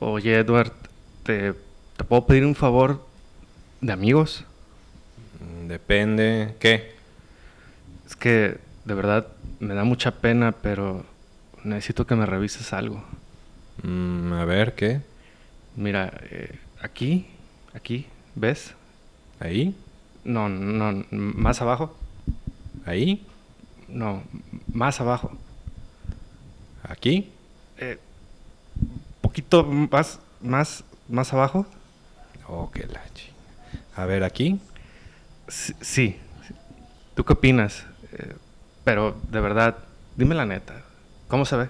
Oye, Edward, ¿te, te puedo pedir un favor de amigos? Depende. ¿Qué? Es que de verdad me da mucha pena, pero necesito que me revises algo. Mm, a ver, ¿qué? Mira, eh, aquí, aquí, ¿ves? ¿Ahí? No, no, más abajo. ¿Ahí? No, más abajo. ¿Aquí? Eh, poquito más, más, más abajo. Oh, qué la ching- A ver, ¿aquí? Sí, sí. ¿Tú qué opinas? Eh, pero de verdad, dime la neta. ¿Cómo se ve?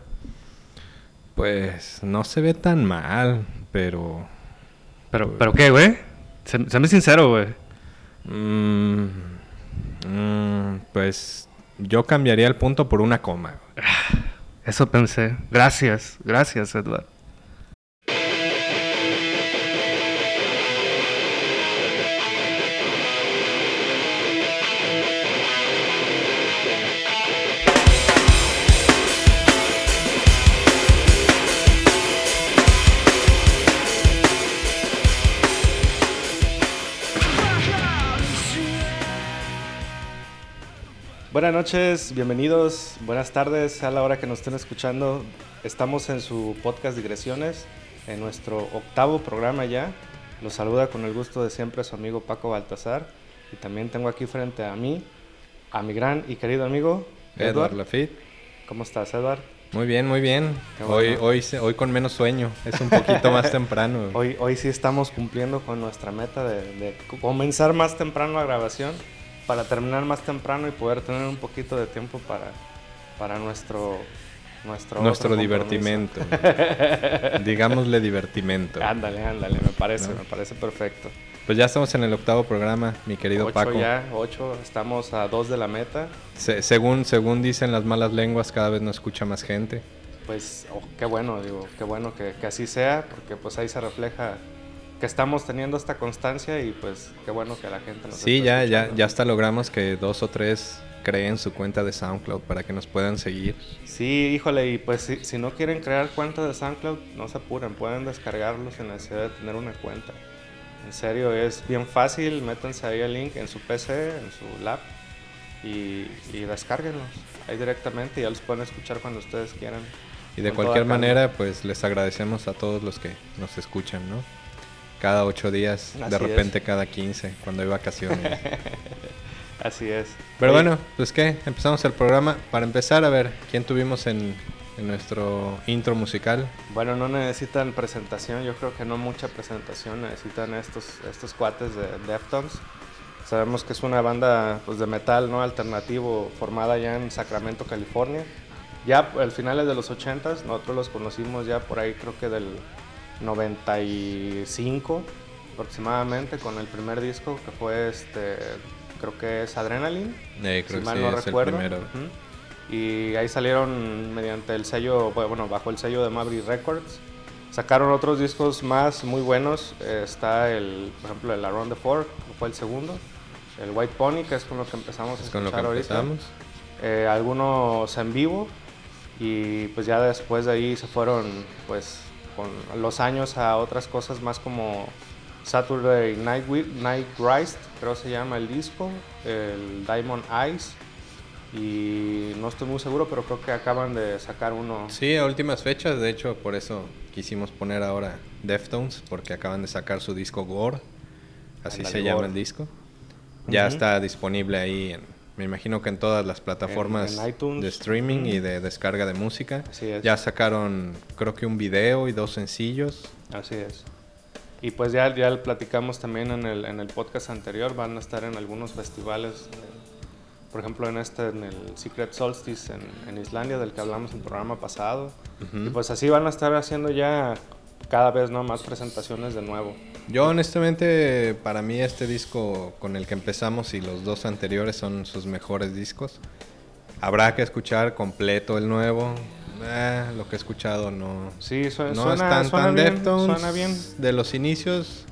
Pues no se ve tan mal, pero... Pero, pero qué, güey. Se, séme sincero, güey. mm, mm, pues yo cambiaría el punto por una coma. Eso pensé. Gracias, gracias, Edward. Buenas noches, bienvenidos, buenas tardes a la hora que nos estén escuchando. Estamos en su podcast Digresiones, en nuestro octavo programa ya. Los saluda con el gusto de siempre su amigo Paco Baltazar. Y también tengo aquí frente a mí a mi gran y querido amigo Edward Edward. Lafitte. ¿Cómo estás, Edward? Muy bien, muy bien. Hoy, bueno. hoy, se- hoy con menos sueño. Es un poquito más temprano. Hoy, hoy sí estamos cumpliendo con nuestra meta de, de comenzar más temprano la grabación para terminar más temprano y poder tener un poquito de tiempo para, para nuestro nuestro, Nuestro divertimento. Digámosle divertimento. Ándale, ándale, me parece, ¿No? me parece perfecto. Pues ya estamos en el octavo programa, mi querido ocho Paco. ya, ocho, estamos a dos de la meta. Se- según, según dicen las malas lenguas, cada vez nos escucha más gente. Pues oh, qué bueno, digo, qué bueno que, que así sea, porque pues ahí se refleja que estamos teniendo esta constancia y pues qué bueno que la gente nos Sí, está ya, ya, escuchando. ya hasta logramos que dos o tres creen su cuenta de SoundCloud para que nos puedan seguir. Sí, híjole, y pues si, si no quieren crear cuenta de SoundCloud, no se apuren, pueden descargarlos sin necesidad de tener una cuenta. En serio, es bien fácil, métanse ahí el link en su PC, en su lap, y, y descárguenlos ahí directamente y ya los pueden escuchar cuando ustedes quieran. Y de cualquier manera, pues les agradecemos a todos los que nos escuchan, ¿no? Cada ocho días, Así de es. repente cada quince, cuando hay vacaciones. Así es. Pero Oye, bueno, pues qué, empezamos el programa. Para empezar, a ver, ¿quién tuvimos en, en nuestro intro musical? Bueno, no necesitan presentación, yo creo que no mucha presentación necesitan estos, estos cuates de Deftones. Sabemos que es una banda pues, de metal no alternativo formada ya en Sacramento, California. Ya al finales de los 80s, nosotros los conocimos ya por ahí creo que del 95 aproximadamente con el primer disco que fue este creo que es Adrenaline Eh, si creo mal que no sí, es recuerdo. el primero. Ujú. Y ahí salieron mediante el sello, bueno, bajo el sello de Maverick Records. Sacaron otros discos más muy buenos. Eh, está el, por ejemplo, el Around the Fork, que fue el segundo. El White Pony, que es con lo que empezamos a Es con lo que escuchar ahorita. empezamos. Eh, algunos en vivo. Y pues ya después de ahí se fueron, pues, con los años a otras cosas más como Saturday Night, Night Rise, creo se llama el disco, el Diamond Eyes, y no estoy muy seguro, pero creo que acaban de sacar uno. Sí, a últimas fechas, de hecho, por eso quisimos poner ahora Deftones, porque acaban de sacar su disco Gore, así se llama Gore. el disco. Ya está disponible ahí, en, me imagino que en todas las plataformas en iTunes. de streaming y de descarga de música. Así es. Ya sacaron, creo que un video y dos sencillos. Así es. Y pues ya, ya lo platicamos también en el, en el podcast anterior, van a estar en algunos festivales, eh, por ejemplo en este, en el Secret Solstice en, en Islandia, del que hablamos en el programa pasado. Y pues así van a estar haciendo ya cada vez ¿no? más presentaciones de nuevo. Yo honestamente, para mí este disco con el que empezamos y los dos anteriores son sus mejores discos. Habrá que escuchar completo el nuevo. Eh, lo que he escuchado no, Sí, su- no suena, es tan, suena tan bien, Deftones suena bien. de los inicios,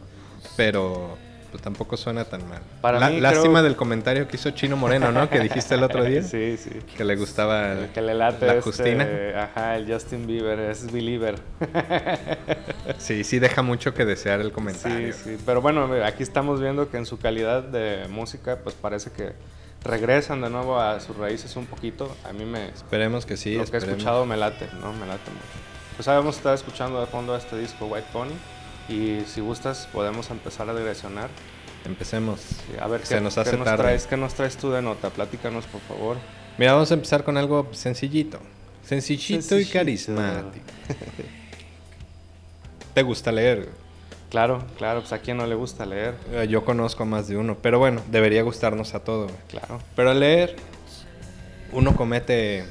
pero pues tampoco suena tan mal. Para La- mí, lástima creo- del comentario que hizo Chino Moreno, ¿no? Que dijiste el otro día. Sí, sí. Que le gustaba El que le late la este, Justina. Ajá, el Justin Bieber, es Believer. Sí, sí deja mucho que desear el Sí, comentario. sí. Pero bueno, aquí estamos viendo que en su calidad de música, pues parece que regresan de nuevo a sus raíces un poquito. A mí me... Esperemos que sí. lo que he esperemos. escuchado me late, ¿no? Me late mucho. Pues habíamos estado escuchando de fondo este disco White Pony. Y si gustas, podemos empezar a direccionar. Empecemos. Sí, A ver, Se ¿qué, nos qué hace nos tarde. traes, ¿qué nos traes tú de nota? Platícanos, por favor. Mira, vamos a empezar con algo sencillito. Sencillito, y carismático. ¿Te gusta leer? Claro, claro, pues a quién no le gusta leer. Eh, Yo conozco a más de uno, pero bueno, debería gustarnos a todos. Claro. Pero al leer, uno comete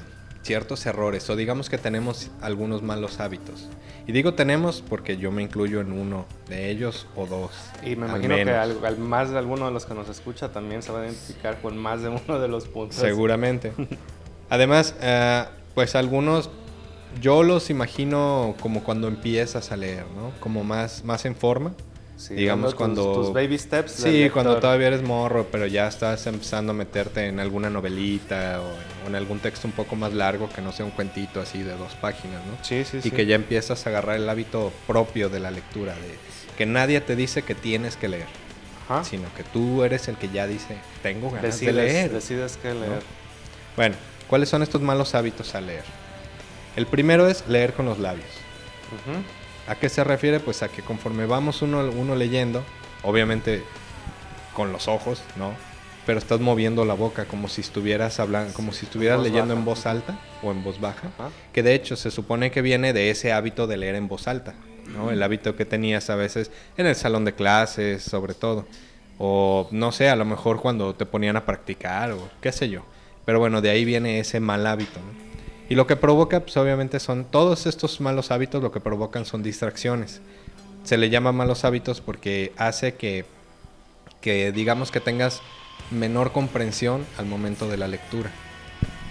ciertos errores, o digamos que tenemos algunos malos hábitos. Y digo tenemos porque yo me incluyo en uno de ellos o dos. Y me imagino que al más de alguno de los que nos escucha también se va a identificar con más de uno de los puntos. Seguramente. Además, eh, pues algunos yo los imagino como cuando empiezas a leer, ¿no? Como más, más en forma. Sí, digamos cuando... Tus, tus baby steps. Sí, cuando todavía eres morro, pero ya estás empezando a meterte en alguna novelita o en algún texto un poco más largo que no sea un cuentito así de dos páginas, ¿no? Sí, sí, y sí. que ya empiezas a agarrar el hábito propio de la lectura, de que nadie te dice que tienes que leer, Ajá. sino que tú eres el que ya dice, tengo ganas Decides, de leer. decides qué leer. Bueno, ¿cuáles son estos malos hábitos al leer? El primero es leer con los labios. Ujú. ¿A qué se refiere? Pues a que conforme vamos uno, uno leyendo, obviamente con los ojos, ¿no? Pero estás moviendo la boca como si estuvieras hablando, como si estuvieras leyendo baja. en voz alta o en voz baja. Ajá. Que de hecho se supone que viene de ese hábito de leer en voz alta, ¿no? El hábito que tenías a veces en el salón de clases, sobre todo. O no sé, a lo mejor cuando te ponían a practicar o qué sé yo. Pero bueno, de ahí viene ese mal hábito, ¿no? Y lo que provoca, pues obviamente son todos estos malos hábitos, lo que provocan son distracciones. Se le llama malos hábitos porque hace que, que digamos que tengas menor comprensión al momento de la lectura.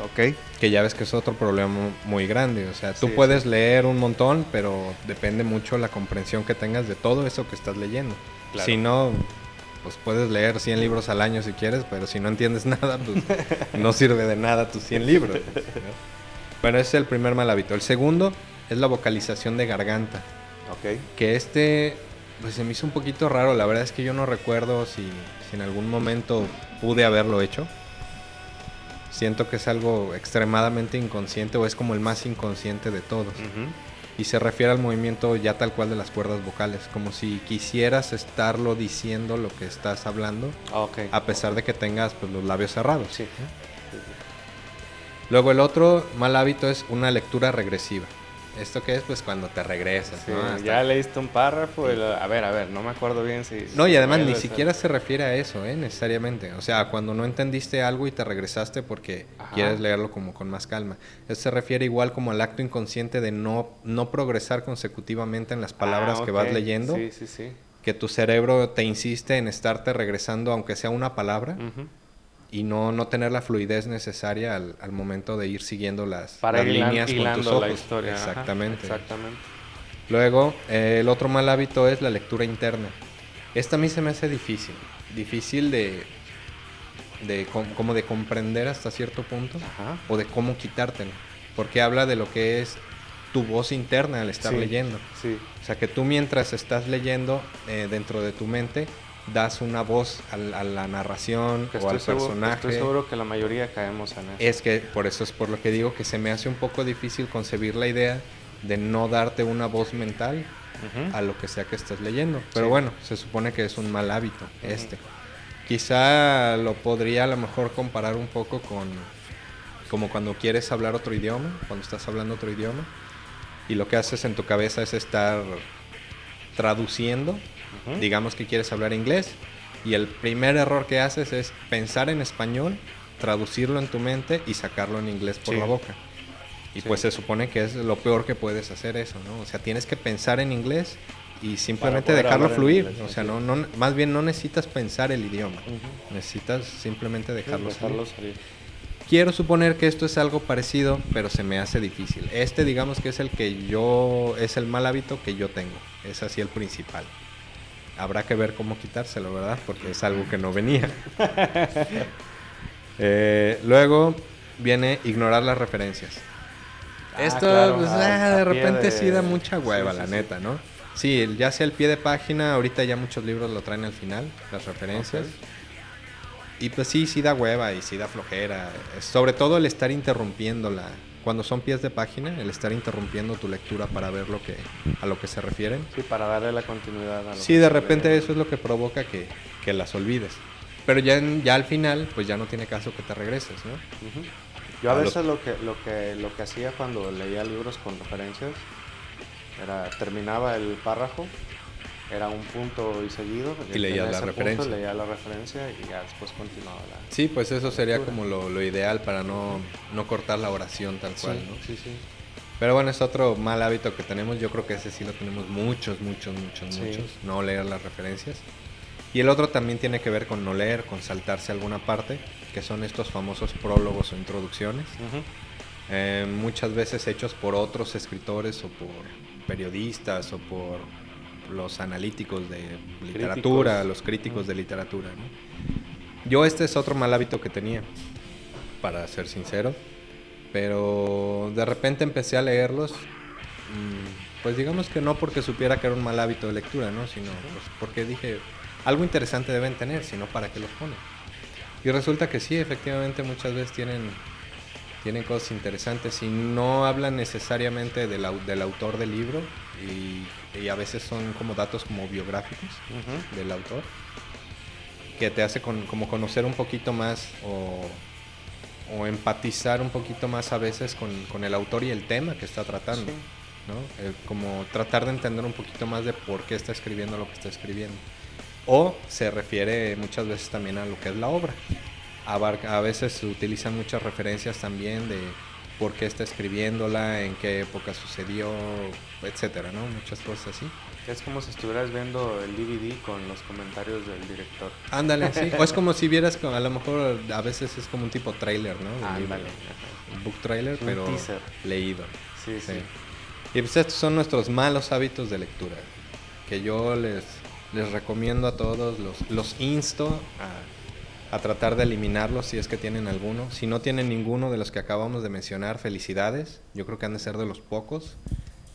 Ok. Que ya ves que es otro problema muy grande. O sea, tú Sí, puedes sí. leer un montón, pero depende mucho la comprensión que tengas de todo eso que estás leyendo. Claro. Si no, pues puedes leer 100 libros al año si quieres, pero si no entiendes nada, pues no sirve de nada tus 100 libros. ¿no? Bueno, ese es el primer mal hábito. El segundo es la vocalización de garganta. Ok. Que este, pues se me hizo un poquito raro. La verdad es que yo no recuerdo si, si en algún momento pude haberlo hecho. Siento que es algo extremadamente inconsciente o es como el más inconsciente de todos. Y se refiere al movimiento ya tal cual de las cuerdas vocales. Como si quisieras estarlo diciendo lo que estás hablando, Ah, Ok. a pesar de que tengas pues, los labios cerrados. Sí. Luego el otro mal hábito es una lectura regresiva. ¿Esto qué es? Pues cuando te regresas, Sí, ya leíste un párrafo y lo- a ver, a ver, no me acuerdo bien si... No, y además ni siquiera se refiere a eso, ¿eh? Necesariamente. O sea, cuando no entendiste algo y te regresaste porque Ajá. quieres leerlo como con más calma. Eso se refiere igual como al acto inconsciente de no, no progresar consecutivamente en las palabras Ah, que vas leyendo. Sí, sí, sí. Que tu cerebro te insiste en estarte regresando aunque sea una palabra Ujú. Y no, no tener la fluidez necesaria al, al momento de ir siguiendo las, Para las hilan- líneas con tus ojos. la historia. ajá, Exactamente. exactamente. Luego, eh, el otro mal hábito es la lectura interna. Esta a mí se me hace difícil. Difícil de, de com- como de comprender hasta cierto punto Ajá. o de cómo quitártelo. Porque habla de lo que es tu voz interna al estar Sí. leyendo. Sí. O sea, que tú mientras estás leyendo eh, dentro de tu mente, das una voz al- a, la narración Que o al seguro, personaje. estoy seguro que la mayoría caemos en eso. Es que por eso es por lo que digo que se me hace un poco difícil concebir la idea de no darte una voz mental Ujú. a lo que sea que estés leyendo. Pero Sí. bueno, se supone que es un mal hábito este. Quizá lo podría a lo mejor comparar un poco con como cuando quieres hablar otro idioma, cuando estás hablando otro idioma y lo que haces en tu cabeza es estar traduciendo, Ujú. digamos que quieres hablar inglés y el primer error que haces es pensar en español, traducirlo en tu mente y sacarlo en inglés por Sí. la boca. Y Sí. pues se supone que es lo peor que puedes hacer eso, ¿no? O sea, tienes que pensar en inglés y simplemente dejarlo fluir. inglés, o sea, sí. no, no, más bien no necesitas pensar el idioma. Ujú. Necesitas simplemente dejarlo, Dejarlo salir. salir. Quiero suponer que esto es algo parecido, pero se me hace difícil. Este, digamos que es el que yo, es el mal hábito que yo tengo. Es así el principal. Habrá que ver cómo quitárselo, ¿verdad? Porque es algo que no venía. Eh, luego viene ignorar las referencias. Ah, Esto, claro, pues, a- ah, de repente de- sí da mucha hueva, Sí, sí, la sí. neta, ¿no? Sí, ya sea el pie de página, ahorita ya muchos libros lo traen al final, las referencias. Y pues sí, sí da hueva y sí da flojera. Sobre todo el estar interrumpiéndola. Cuando son pies de página, el estar interrumpiendo tu lectura para ver lo que, a lo que se refieren. Sí, para darle la continuidad a lo Sí, que de repente eso es lo que provoca que, que las olvides. Pero ya, en- ya al final, pues ya no tiene caso que te regreses, ¿no? Ujú. Yo a A veces lo que, lo que lo que hacía cuando leía libros con referencias era terminaba el párrafo, era un punto y seguido. Y leías en la referencia. Punto, leía la referencia y ya después continuaba la. Sí, pues eso sería Lectura. como lo, lo ideal para no, no cortar la oración tal cual, sí, ¿no? sí, sí. Pero bueno, es otro mal hábito que tenemos. Yo creo que ese sí lo tenemos muchos, muchos, muchos, Sí. muchos. No leer las referencias. Y el otro también tiene que ver con no leer, con saltarse alguna parte, que son estos famosos prólogos o introducciones. Ujú. eh, muchas veces hechos por otros escritores o por periodistas o por los analíticos de literatura, Críticos. los críticos de literatura. ¿no? Yo este es otro mal hábito que tenía, para ser sincero, pero de repente empecé a leerlos, mm, pues digamos que no porque supiera que era un mal hábito de lectura, ¿no? sino pues, porque dije, algo interesante deben tener, sino para qué los ponen. Y resulta que sí, efectivamente muchas veces tienen, tienen cosas interesantes y no hablan necesariamente del, del autor del libro y, y a veces son como datos como biográficos Ujú. del autor que te hace con- como conocer un poquito más o, o empatizar un poquito más a veces con, con el autor y el tema que está tratando. Sí. ¿no? Eh, como tratar de entender un poquito más de por qué está escribiendo lo que está escribiendo. O se refiere muchas veces también a lo que es la obra. Abarca- a veces se utilizan muchas referencias también de por qué está escribiéndola, en qué época sucedió, etcétera, ¿no? Muchas cosas así. Es como si estuvieras viendo el DVD con los comentarios del director. Ándale, sí. O es como si vieras, a lo mejor a veces es como un tipo trailer, ¿no? Ándale. Un book trailer, Un pero teaser. leído. Sí, sí. Sí. Y pues estos son nuestros malos hábitos de lectura. Que yo les, les recomiendo a todos, los, los insto a, a tratar de eliminarlos si es que tienen alguno. Si no tienen ninguno de los que acabamos de mencionar, felicidades. Yo creo que han de ser de los pocos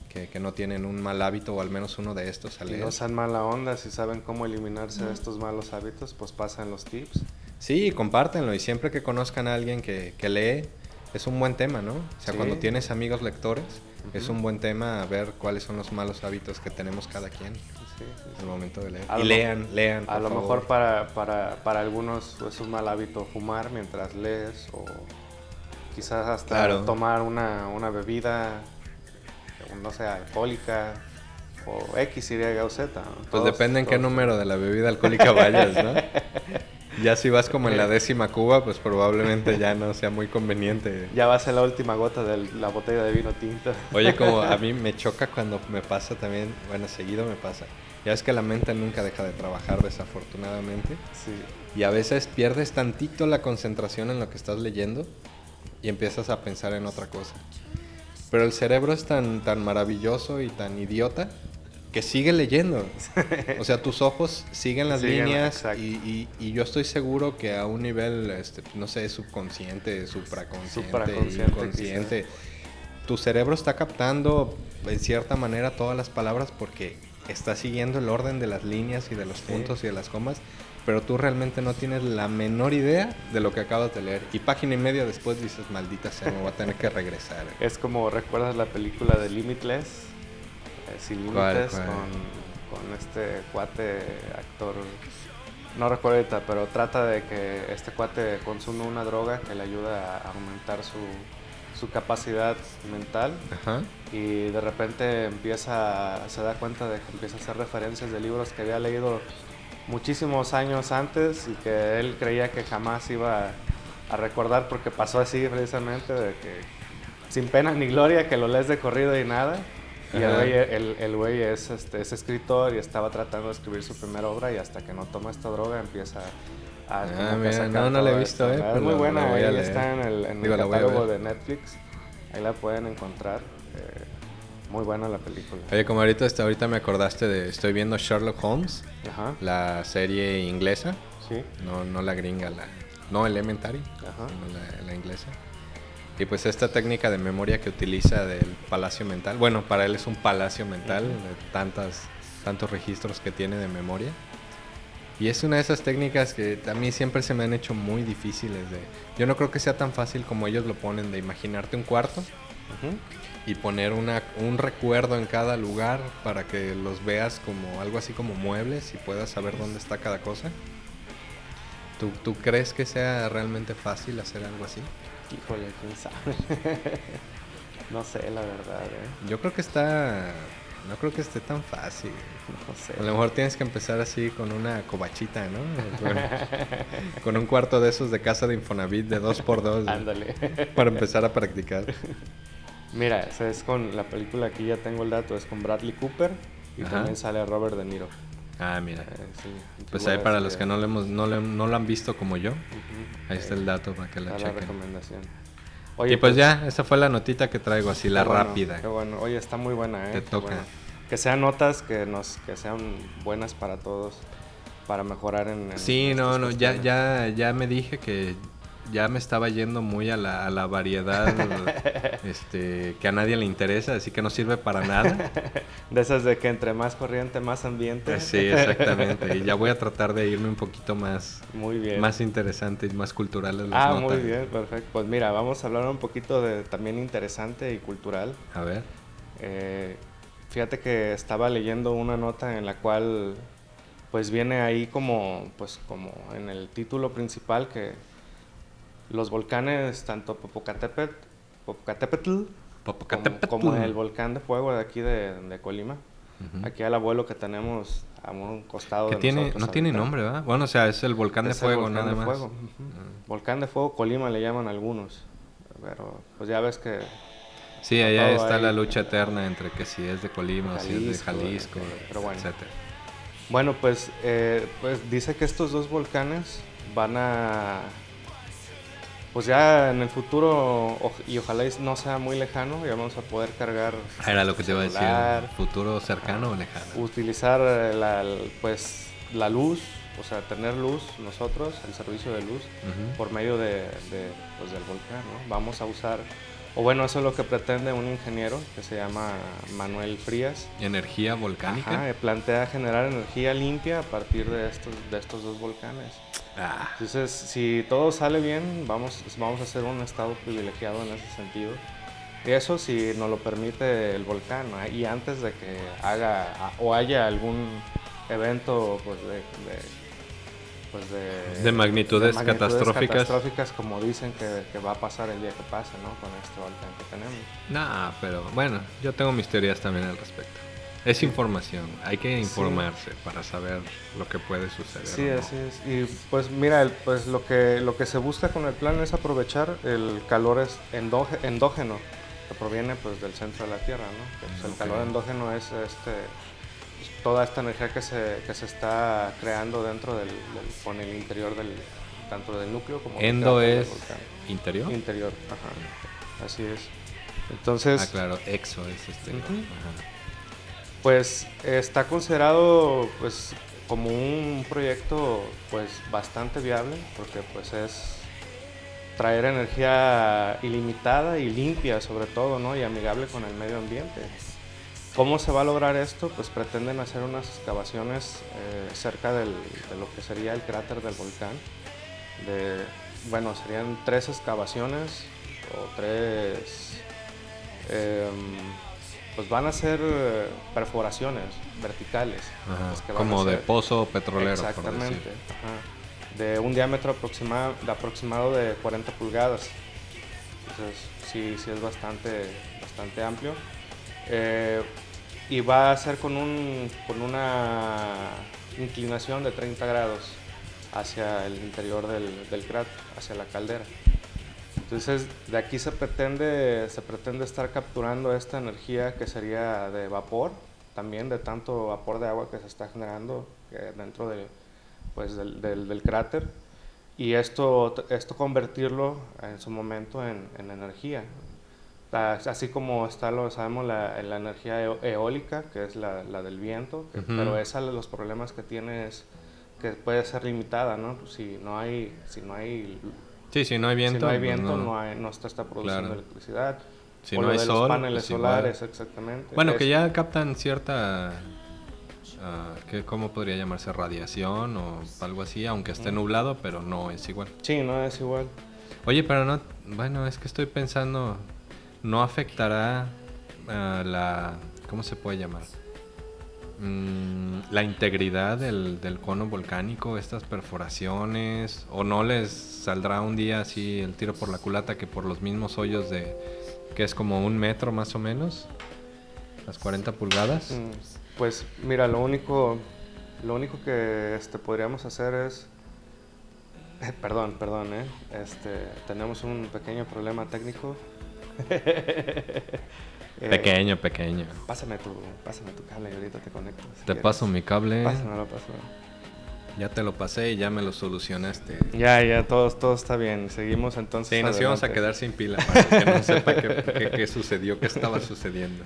que, que no tienen un mal hábito o al menos uno de estos al Y no sean mala onda, si saben cómo eliminarse de estos malos hábitos, pues pasan los tips. Sí, compártenlo y siempre que conozcan a alguien que, que lee, es un buen tema, ¿no? O sea, Sí. cuando tienes amigos lectores, es un buen tema ver cuáles son los malos hábitos que tenemos cada quien Sí, sí, sí. al momento de leer. A y lo lean, lean. A lo favor. mejor para, para, para algunos es un mal hábito fumar mientras lees o quizás hasta Claro. tomar una, una bebida, no sé, alcohólica o X, Y o Z. ¿no? Pues depende en qué número de la bebida alcohólica vayas, ¿no? ya si vas como en la décima cuba, pues probablemente ya no sea muy conveniente. Ya va a ser la última gota de la botella de vino tinto. Oye, como a mí me choca cuando me pasa también, bueno, seguido me pasa. Ya es que la mente nunca deja de trabajar, desafortunadamente. Sí. Y a veces pierdes tantito la concentración en lo que estás leyendo y empiezas a pensar en otra cosa. Pero el cerebro es tan, tan maravilloso y tan idiota que sigue leyendo. O sea, tus ojos siguen las Siguen, líneas y, y- y yo estoy seguro que a un nivel, este, no sé, subconsciente, supraconsciente, Supraconsciente, inconsciente, tu cerebro está captando en cierta manera todas las palabras porque está siguiendo el orden de las líneas y de los Sí. puntos y de las comas, pero tú realmente no tienes la menor idea de lo que acabas de leer. Y página y media después dices, maldita sea, me voy a tener que regresar. Es como, ¿recuerdas la película de Limitless? Eh, Sin ¿Cuál, límites? Con, con este cuate actor. No recuerdo ahorita, pero trata de que este cuate consume una droga que le ayuda a aumentar su, su capacidad mental Ajá. y de repente empieza, se da cuenta de que empieza a hacer referencias de libros que había leído muchísimos años antes y que él creía que jamás iba a recordar porque pasó así precisamente, de que sin pena ni gloria, que lo lees de corrido y nada. Y el güey, el, el güey es, este, es escritor y estaba tratando de escribir su primera obra y hasta que no toma esta droga empieza Ah, como que a mira, no, no la he visto, esto. eh, Es pero muy buena, ahí está en el, en el Digo, a catálogo de Netflix. Ahí la pueden encontrar. Eh, Muy buena la película. Oye, como ahorita, hasta ahorita me acordaste de... Estoy viendo Sherlock Holmes, Ajá. la serie inglesa. Sí. No, no la gringa, la... No Elementary, Ajá. la, la inglesa. Y pues esta técnica de memoria que utiliza del palacio mental. Bueno, para él es un palacio mental de tantas, tantos registros que tiene de memoria. Y es una de esas técnicas que a mí siempre se me han hecho muy difíciles de... Yo no creo que sea tan fácil como ellos lo ponen de imaginarte un cuarto y poner una, un recuerdo en cada lugar para que los veas como algo así como muebles y puedas saber dónde está cada cosa. ¿Tú, tú crees que sea realmente fácil hacer algo así? Híjole, quién sabe. no sé, la verdad, ¿eh? Yo creo que está... No creo que esté tan fácil. No sé. A lo mejor tienes que empezar así con una cobachita, ¿no? Con, un cuarto de esos de casa de Infonavit de 2x2 Ándale. para empezar a practicar. Mira, es con la película, aquí ya tengo el dato, es con Bradley Cooper y Ajá. también sale Robert De Niro. Ah, mira. Eh, sí, Pues ahí para los que no lo, hemos, no, le- no lo han visto como yo, ahí está el dato para que la Está la chequen. recomendación. y pues ya, esa fue la notita que traigo, así la Qué bueno, rápida. Qué bueno. Oye, está muy buena, ¿eh? Te toca. bueno. Que sean notas que nos que sean buenas para todos para mejorar en, en Sí, no, no, ya, ya, ya me dije que ya me estaba yendo muy a la, a la variedad este, que a nadie le interesa, así que no sirve para nada. De esas de que entre más corriente, más ambiente. Sí, exactamente. Y ya voy a tratar de irme un poquito más, Muy bien. más interesante y más culturales las ah, notas. muy bien, perfecto. Pues mira, vamos a hablar un poquito de también interesante y cultural. A ver. Eh, fíjate que estaba leyendo una nota en la cual pues viene ahí como pues como en el título principal que los volcanes tanto Popocatépetl, Popocatépetl como, Popocatépetl. como el volcán de fuego de aquí de, de Colima. Ujú. Aquí al abuelo que tenemos a un costado Que de tiene, nosotros no tiene ahorita. nombre, ¿verdad? Bueno, o sea, es el volcán de Es fuego, volcán nada de más. fuego. Ah. Volcán de fuego Colima le llaman algunos. Pero pues ya ves que Sí, allá está ahí. la lucha eterna entre que si es de Colima o si es de Jalisco, eh, pero bueno. etcétera. Bueno, pues, eh, pues dice que estos dos volcanes van a, pues ya en el futuro, y ojalá no sea muy lejano, ya vamos a poder cargar, Ah, Era lo que te iba a celular, decir. ¿Futuro cercano o lejano? utilizar eh, la, pues, la luz, o sea, tener luz nosotros, el servicio de luz, por medio de, de, pues, del volcán, ¿no? Vamos a usar, o bueno, eso es lo que pretende un ingeniero que se llama Manuel Frías. Energía volcánica. Ajá, plantea generar energía limpia a partir de estos, de estos dos volcanes. Ah, Entonces, si todo sale bien, vamos, vamos a ser un estado privilegiado en ese sentido. Y eso si nos lo permite el volcán, y antes de que haga o haya algún evento pues, de, de- pues, de, De magnitudes catastróficas. catastróficas, como dicen que, que va a pasar el día que pase, ¿no? Con este volcán que tenemos. nah, pero bueno, yo tengo mis teorías también al respecto. Es información, hay que informarse para saber lo que puede suceder. Sí, no. así es. Y pues mira, el- pues lo que lo que se busca con el plan es aprovechar el calor endógeno que proviene pues del centro de la Tierra, ¿no? Que, pues, el Ok. calor endógeno es este toda esta energía que se, que se está creando dentro del, del- con el interior del tanto del núcleo como del Endo del es volcán. interior. interior, ajá. Así es. Entonces, ah, claro, exo es este. Pues está considerado pues como un proyecto pues bastante viable porque pues es traer energía ilimitada y limpia sobre todo, ¿no? Y amigable con el medio ambiente. ¿Cómo se va a lograr esto? Pues pretenden hacer unas excavaciones eh, cerca del- de lo que sería el cráter del volcán. De, bueno, serían tres excavaciones o tres... em, pues van a ser eh, perforaciones verticales. Que a Como de pozo petrolero, Exactamente. ajá. De un diámetro aproximado, de aproximado de 40 pulgadas. Entonces, sí, sí es bastante, bastante amplio. Eh, y va a ser con, un, con una inclinación de 30 grados hacia el interior del, del cráter, hacia la caldera. Entonces, de aquí se pretende, se pretende estar capturando esta energía que sería de vapor, también de tanto vapor de agua que se está generando eh, dentro de, pues, del, del- del cráter, y esto, esto convertirlo en su momento en, en energía. Así como está, lo sabemos, la, la energía eólica, que es la, la del viento, pero esa los problemas que tiene es que puede ser limitada, ¿no? Si no hay, si no hay, sí, si no hay viento, si no hay pues viento, no, hay, no está, está produciendo electricidad. Si no hay sol, paneles pues solares, exactamente. Bueno, que ya captan cierta, uh, ¿qué, ¿cómo podría llamarse? Radiación o algo así, aunque esté nublado, pero no es igual. Sí, no es igual. Oye, pero no, bueno, es que estoy pensando, no afectará la, ¿cómo se puede llamar? Mm, la integridad del, del, cono volcánico, estas perforaciones, o no les saldrá un día así el tiro por la culata que por los mismos hoyos de que es como un metro más o menos, las 40 pulgadas. Mm, pues mira, lo único, lo único que este, podríamos hacer es, perdón, perdón, ¿eh? este, tenemos un pequeño problema técnico. Eh, pequeño, pequeño. Pásame tu, pásame tu cable y ahorita te conecto. te paso mi cable. Pásamelo, pásamelo. Ya te lo pasé y ya me lo solucionaste. Ya, ya, todo, todo está bien. Seguimos entonces. Sí, nos íbamos a quedar sin pila para que no sepa qué, sucedió, qué estaba sucediendo.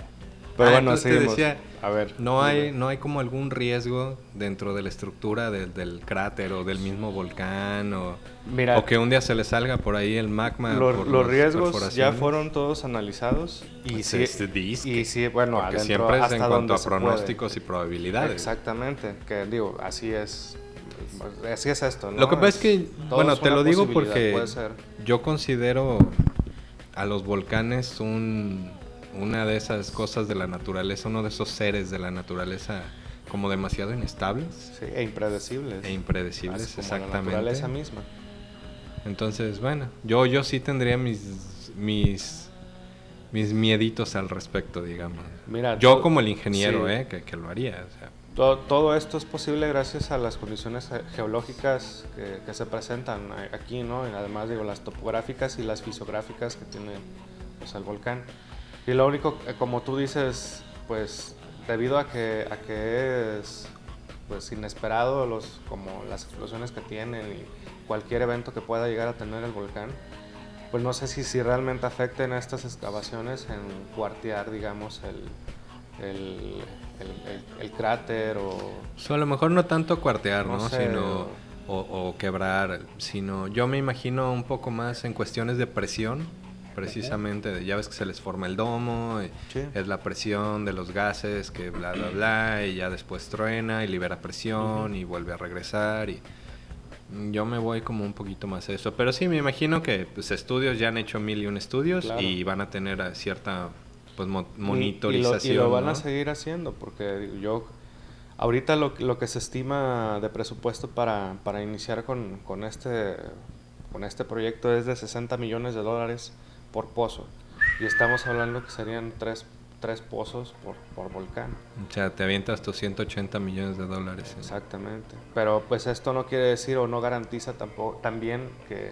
Pero ah, bueno, seguimos. a ver. No hay, no hay como algún riesgo dentro de la estructura del cráter o del mismo volcán o, o que un día se le salga por ahí el magma. los riesgos ya fueron todos analizados y pues sí, y sí, bueno, Porque siempre es en cuanto a pronósticos y probabilidades. Exactamente, que digo, así es así es esto. Lo que pasa es, que, bueno, te lo digo porque yo considero a los volcanes un, una de esas cosas de la naturaleza, uno de esos seres de la naturaleza como demasiado inestables. Sí, e impredecibles. E impredecibles, exactamente. La naturaleza misma. Entonces, bueno, yo, yo sí tendría mis, mis, mis mieditos al respecto, digamos. Mira, yo como el ingeniero, eh, que, que, lo haría. O sea, todo, esto es posible gracias a las condiciones geológicas que, se presentan aquí, ¿no? Y además, digo, las topográficas y las fisiográficas que tiene pues, el volcán. Y lo único, eh, como tú dices, pues debido a que, a que es pues inesperado los, como las explosiones que tienen y cualquier evento que pueda llegar a tener el volcán, pues no sé si, si realmente afecten a estas excavaciones en cuartear, digamos, el, el el, cráter o... a lo mejor no tanto cuartear, ¿no? Sino, o, quebrar, sino yo me imagino un poco más en cuestiones de presión, precisamente, ya ves que se les forma el domo, es la presión de los gases que bla, bla, bla, y ya después truena y libera presión y vuelve a regresar y... Yo me voy como un poquito más a eso. Pero sí, me imagino que pues, estudios ya han hecho mil y un estudios y van a tener cierta pues monitorización. Y, lo, van a seguir haciendo porque yo ahorita lo, lo, que se estima de presupuesto para, para iniciar con, con, este, con este proyecto es de 60 millones de dólares por pozo. Y estamos hablando que serían tres, tres pozos por, por volcán. O sea, te avientas tus 180 millones de dólares. Exactamente. Pero pues esto no quiere decir o no garantiza tampoco, también que,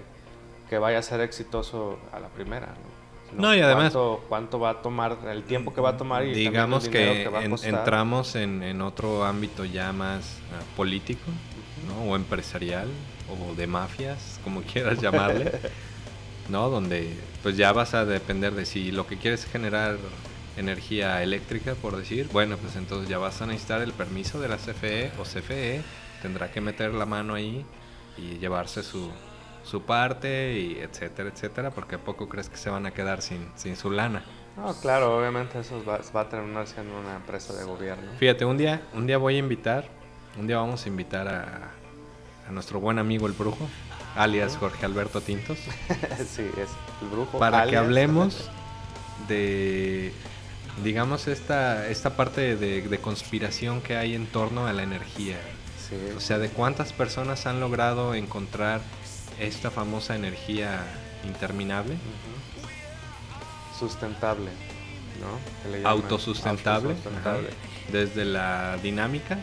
que vaya a ser exitoso a la primera. ¿no? No, y además... Cuánto, va a tomar, el tiempo que va a tomar y Digamos que, entramos en, otro ámbito ya más ah, político, ¿no? O empresarial, o de mafias, como quieras llamarle, ¿no? Donde pues ya vas a depender de si lo que quieres es generar energía eléctrica, por decir, bueno, pues entonces ya vas a necesitar el permiso de la CFE o CFE, tendrá que meter la mano ahí y llevarse su, su parte y etcétera, etcétera, porque a poco crees que se van a quedar sin, sin su lana. No, claro, obviamente eso va, va, a terminar siendo una empresa de gobierno. Fíjate, un día, un día voy a invitar, un día vamos a invitar a, a nuestro buen amigo el brujo, alias Jorge Alberto Tintos. sí, es el brujo. Para que hablemos de, digamos, esta, esta parte de, de, conspiración que hay en torno a la energía. Sí. O sea, de cuántas personas han logrado encontrar esta famosa energía interminable. Sustentable, ¿no? Autosustentable. Desde la dinámica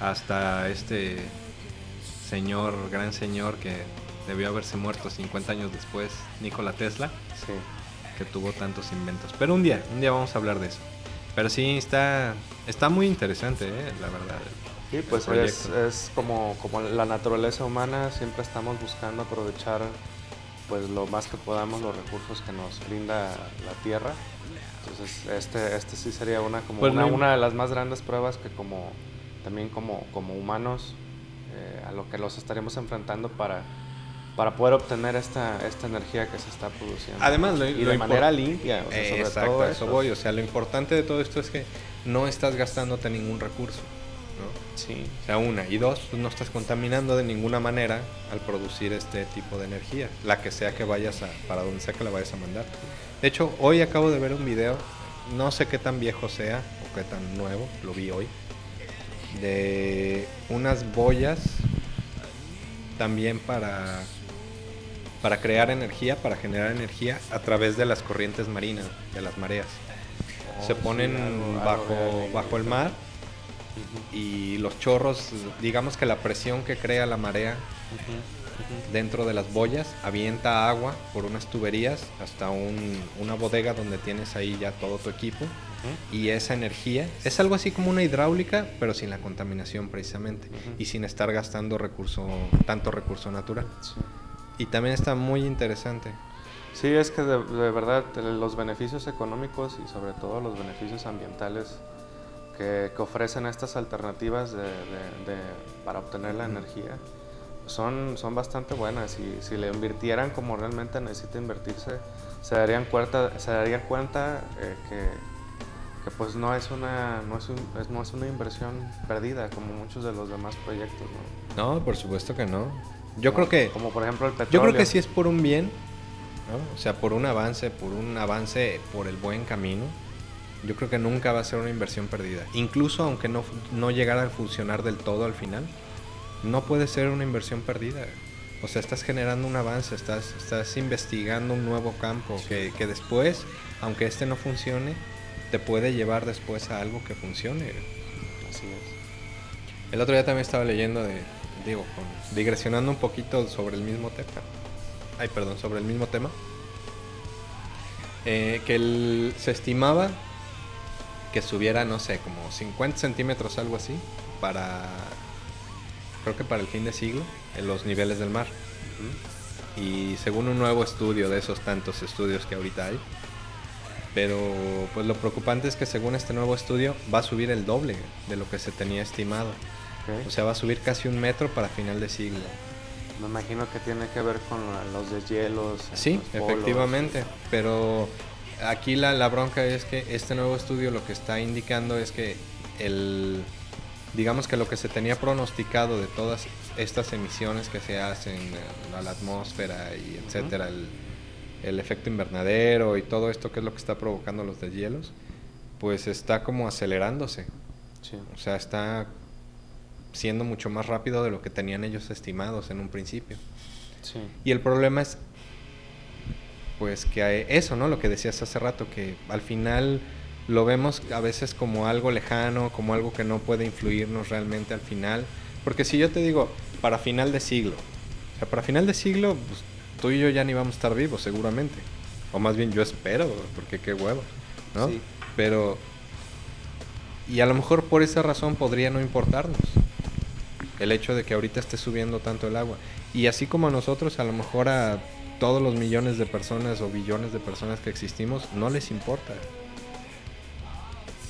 hasta este señor, gran señor que debió haberse muerto 50 años después, Nikola Tesla, que tuvo tantos inventos. Pero un día, un día vamos a hablar de eso. Pero sí, está, está muy interesante, ¿eh? la verdad. Sí, pues es, es, como, como la naturaleza humana, siempre estamos buscando aprovechar pues lo más que podamos los recursos que nos brinda la tierra. Entonces este, este sí sería una como Pues una, no- una de las más grandes pruebas que como también como, como humanos eh, a lo que los estaremos enfrentando para, para poder obtener esta, esta energía que se está produciendo. Además, lo- y lo de manera limpia, o sea, sobre Exacto, todo eso. voy. O sea, lo importante de todo esto es que no estás gastándote ningún recurso. ¿no? Sí, O sea, una. Y dos, pues no estás contaminando de ninguna manera al producir este tipo de energía. La que sea que vayas a, para donde sea que la vayas a mandar. De hecho, hoy acabo de ver un video, no sé qué tan viejo sea o qué tan nuevo, lo vi hoy, de unas boyas también para, para crear energía, para generar energía a través de las corrientes marinas, de las mareas. Oh, Se ponen algo bajo, bajo el mar y los chorros, digamos que la presión que crea la marea dentro de las boyas avienta agua por unas tuberías hasta un- una bodega donde tienes ahí ya todo tu equipo Y esa energía es algo así como una hidráulica pero sin la contaminación precisamente y sin estar gastando recurso tanto recurso natural. Sí. y también está muy interesante. Sí, es que de, de verdad eh, los beneficios económicos y sobre todo los beneficios ambientales que, que ofrecen estas alternativas de, para obtener la energía son, son bastante buenas. Y si le invirtieran como realmente necesita invertirse, se darían cuenta, se darían cuenta eh, que, que pues no es, una, no, es un- es- no es una inversión perdida como muchos de los demás proyectos. ¿no? no por supuesto que no yo Como- creo que Como por ejemplo el petróleo. Yo creo que sí es por un bien, ¿no? O sea, por un avance, por un avance por el buen camino. Yo creo que nunca va a ser una inversión perdida. Incluso aunque no, no llegara a funcionar del todo al final, no puede ser una inversión perdida. O sea, estás generando un avance, estás, estás investigando un nuevo campo que, que después, aunque este no funcione, te puede llevar después a algo que funcione. Así es. El otro día también estaba leyendo de, digo, con- digresionando un poquito sobre el mismo tema. Ay, perdón, sobre el mismo tema. Eh, que el- se estimaba que subiera, no sé, como 50 centímetros, algo así, para, creo que para el fin de siglo, en los niveles del mar. Y según un nuevo estudio de esos tantos estudios que ahorita hay, pero pues lo preocupante es que según este nuevo estudio va a subir el doble de lo que se tenía estimado. Ok. O sea, va a subir casi un metro para final de siglo. Me imagino que tiene que ver con los deshielos. Sí, los polos. efectivamente. Pero aquí la, la bronca es que este nuevo estudio lo que está indicando es que el digamos que lo que se tenía pronosticado de todas estas emisiones que se hacen a la atmósfera y etcétera, el, el efecto invernadero y todo esto que es lo que está provocando los deshielos, pues está como acelerándose. Sí. O sea, está siendo mucho más rápido de lo que tenían ellos estimados en un principio. Sí. Y el problema es, pues que eso, ¿no? Lo que decías hace rato, que al final lo vemos a veces como algo lejano, como algo que no puede influirnos realmente al final. Porque si yo te digo, para final de siglo, o sea, para final de siglo, pues, tú y yo ya ni vamos a estar vivos seguramente. O más bien yo espero, porque qué huevo, ¿no? Sí. Pero... Y a lo mejor por esa razón podría no importarnos el hecho de que ahorita esté subiendo tanto el agua. Y así como a nosotros, a lo mejor a todos los millones de personas o billones de personas que existimos, no les importa.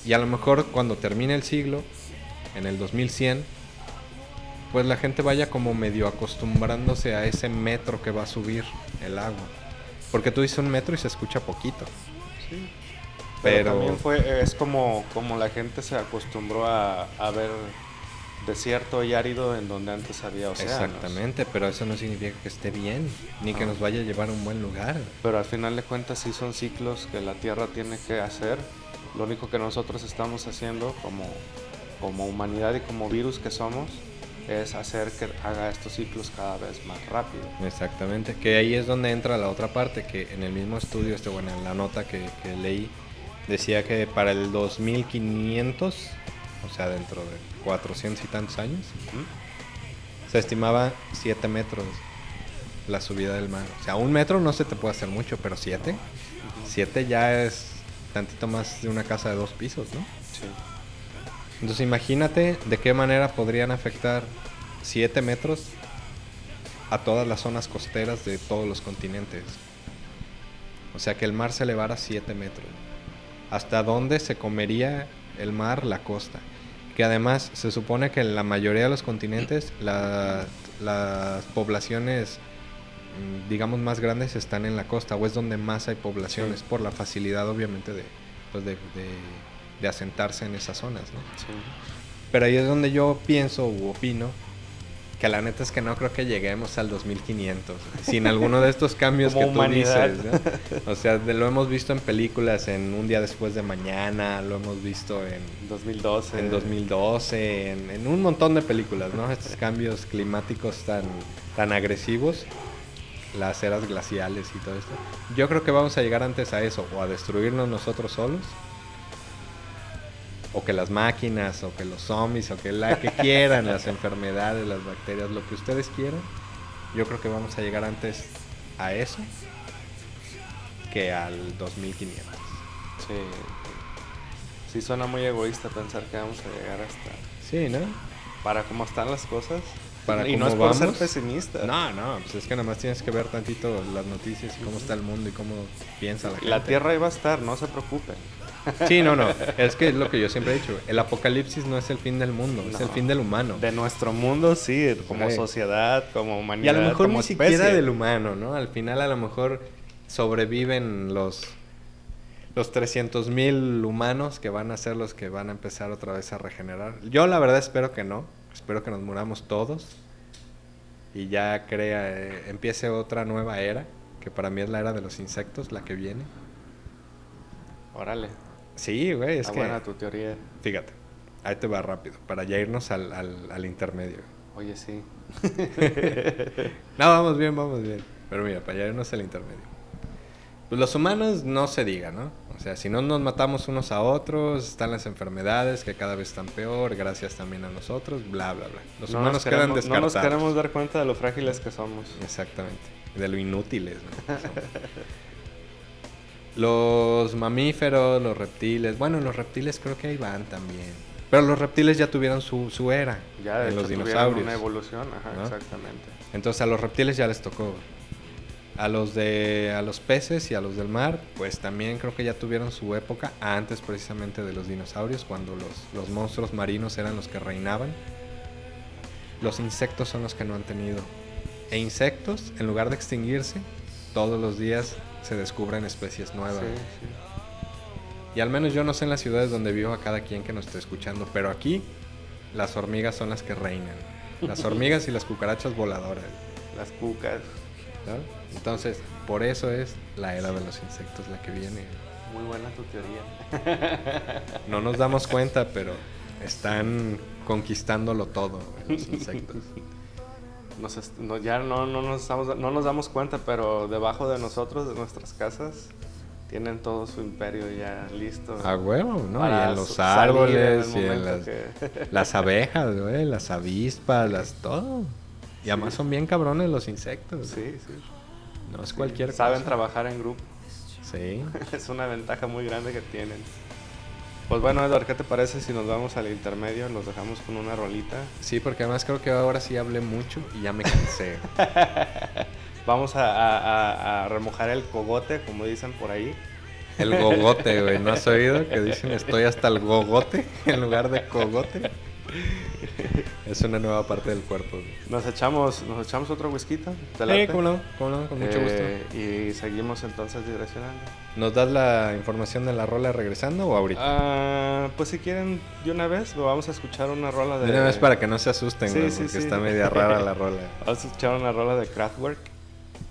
Y a lo mejor cuando termine el siglo, en el 2100, pues la gente vaya como medio acostumbrándose a ese metro que va a subir el agua. Porque tú dices un metro y se escucha poquito. Sí. Pero, Pero- también fue, es como, como la gente se acostumbró a, a ver desierto y árido en donde antes había océanos. Exactamente, pero eso no significa que esté bien, ni que Ah. nos vaya a llevar a un buen lugar. Pero al final de cuentas sí son ciclos que la Tierra tiene que hacer. Lo único que nosotros estamos haciendo como, como humanidad y como virus que somos es hacer que haga estos ciclos cada vez más rápido. Exactamente, que ahí es donde entra la otra parte, que en el mismo estudio, este, bueno, en la nota que, que leí, decía que para el 2500, o sea, dentro de 400 y tantos años, se estimaba 7 metros la subida del mar. O sea, un metro no se te puede hacer mucho, pero 7, 7 ya es tantito más de una casa de dos pisos, ¿no? Sí. Entonces imagínate de qué manera podrían afectar 7 metros a todas las zonas costeras de todos los continentes. O sea que el mar se elevara 7 metros. ¿Hasta dónde se comería el mar la costa? Que además se supone que en la mayoría de los continentes la- las poblaciones, mm, digamos, más grandes están en la costa o es donde más hay poblaciones Sí. por la facilidad obviamente de, pues, de, de- de asentarse en esas zonas. ¿no? Sí. Pero ahí es donde yo pienso u opino que la neta es que no creo que lleguemos al 2500 sin alguno de estos cambios que tú humanidad. dices. ¿no? O sea, de- lo hemos visto en películas en Un día después de mañana, lo hemos visto en, 2012. en 2012, en, en un montón de películas, ¿no? Estos cambios climáticos tan, tan agresivos, las eras glaciales y todo esto. Yo creo que vamos a llegar antes a eso, o a destruirnos nosotros solos, o que las máquinas, o que los zombies, o que la que quieran, las enfermedades, las bacterias, lo que ustedes quieran. Yo creo que vamos a llegar antes a eso que al 2500. Sí. Sí, suena muy egoísta pensar que vamos a llegar hasta. Sí, ¿no? Para cómo están las cosas. Para y no es por ser pesimista. No, no, pues es que nada más tienes que ver tantito las noticias y cómo está el mundo y cómo piensa la gente. La tierra iba a estar, no se preocupen. Sí, no, no. Es que es lo que yo siempre he dicho. El apocalipsis no es el fin del mundo, es el fin del humano. De nuestro mundo, sí, como Sí. sociedad, como Y humanidad. a lo mejor como ni siquiera del humano, ¿no? Al final a lo mejor sobreviven los los 300 mil humanos que van a ser los que van a empezar otra vez a regenerar. Yo la verdad espero que no. Espero que nos muramos todos y ya crea eh, empiece otra nueva era que para mí es la era de los insectos, la que viene. Órale. Sí, güey, es Está que buena tu teoría. fíjate. Ahí te va rápido para ya irnos al, al, al intermedio. Oye, sí. No, vamos bien, vamos bien. Pero mira, para ya irnos al intermedio. Pues los humanos no se diga, ¿no? O sea, si no nos matamos unos a otros, están las enfermedades que cada vez están peor, gracias también a nosotros, bla, bla, bla. Los No humanos nos quedan queremos- descartados. No nos queremos dar cuenta de lo frágiles que somos. Exactamente. De lo inútiles, ¿no? los mamíferos, los reptiles. Bueno, los reptiles creo que ahí van también. Pero los reptiles ya tuvieron su, su era Ya, de en hecho, los dinosaurios. una evolución, ajá, ¿no? exactamente. Entonces a los reptiles ya les tocó. A los de a los peces y a los del mar, pues también creo que ya tuvieron su época antes precisamente de los dinosaurios, cuando los, los monstruos marinos eran los que reinaban. Los insectos son los que no han tenido. E insectos, en lugar de extinguirse, todos los días se descubren especies nuevas. Sí, sí. Y al menos yo no sé en las ciudades donde vivo a cada quien que nos esté escuchando, pero aquí las hormigas son las que reinan. Las hormigas y las cucarachas voladoras. Las cucas. ¿no? Entonces, por eso es la era de los insectos la que viene. Muy buena tu teoría. No nos damos cuenta, pero están conquistándolo todo los insectos. Nos no, ya no, no, nos estamos, no nos damos cuenta, pero debajo de nosotros, de nuestras casas, tienen todo su imperio ya listo. A huevo, ¿no? Y en los árboles, en y en las, que- las abejas, güey, las avispas, las todo. Y además son bien cabrones los insectos. Sí, sí. No es cualquier Saben cosa. trabajar en grupo. Sí. es una ventaja muy grande que tienen. Pues bueno, Edward, ¿qué te parece si nos vamos al intermedio? Los dejamos con una rolita. Sí, porque además creo que ahora sí hablé mucho y ya me cansé. Vamos a, a- a- a remojar el cogote, como dicen por ahí. El gogote, güey. ¿No has oído que dicen estoy hasta el gogote en lugar de cogote? Es una nueva parte del cuerpo. Nos echamos, nos echamos otro whisky. ¿te Sí, cómo no, cómo no, con mucho gusto. Eh, Y seguimos entonces direccionando. ¿Nos das la información de la rola regresando o ahorita? Ah, pues si quieren, de una vez, vamos a escuchar una rola de... De una vez para que no se asusten, Sí, porque sí. está media rara la rola. Vamos a escuchar una rola de Kraftwerk.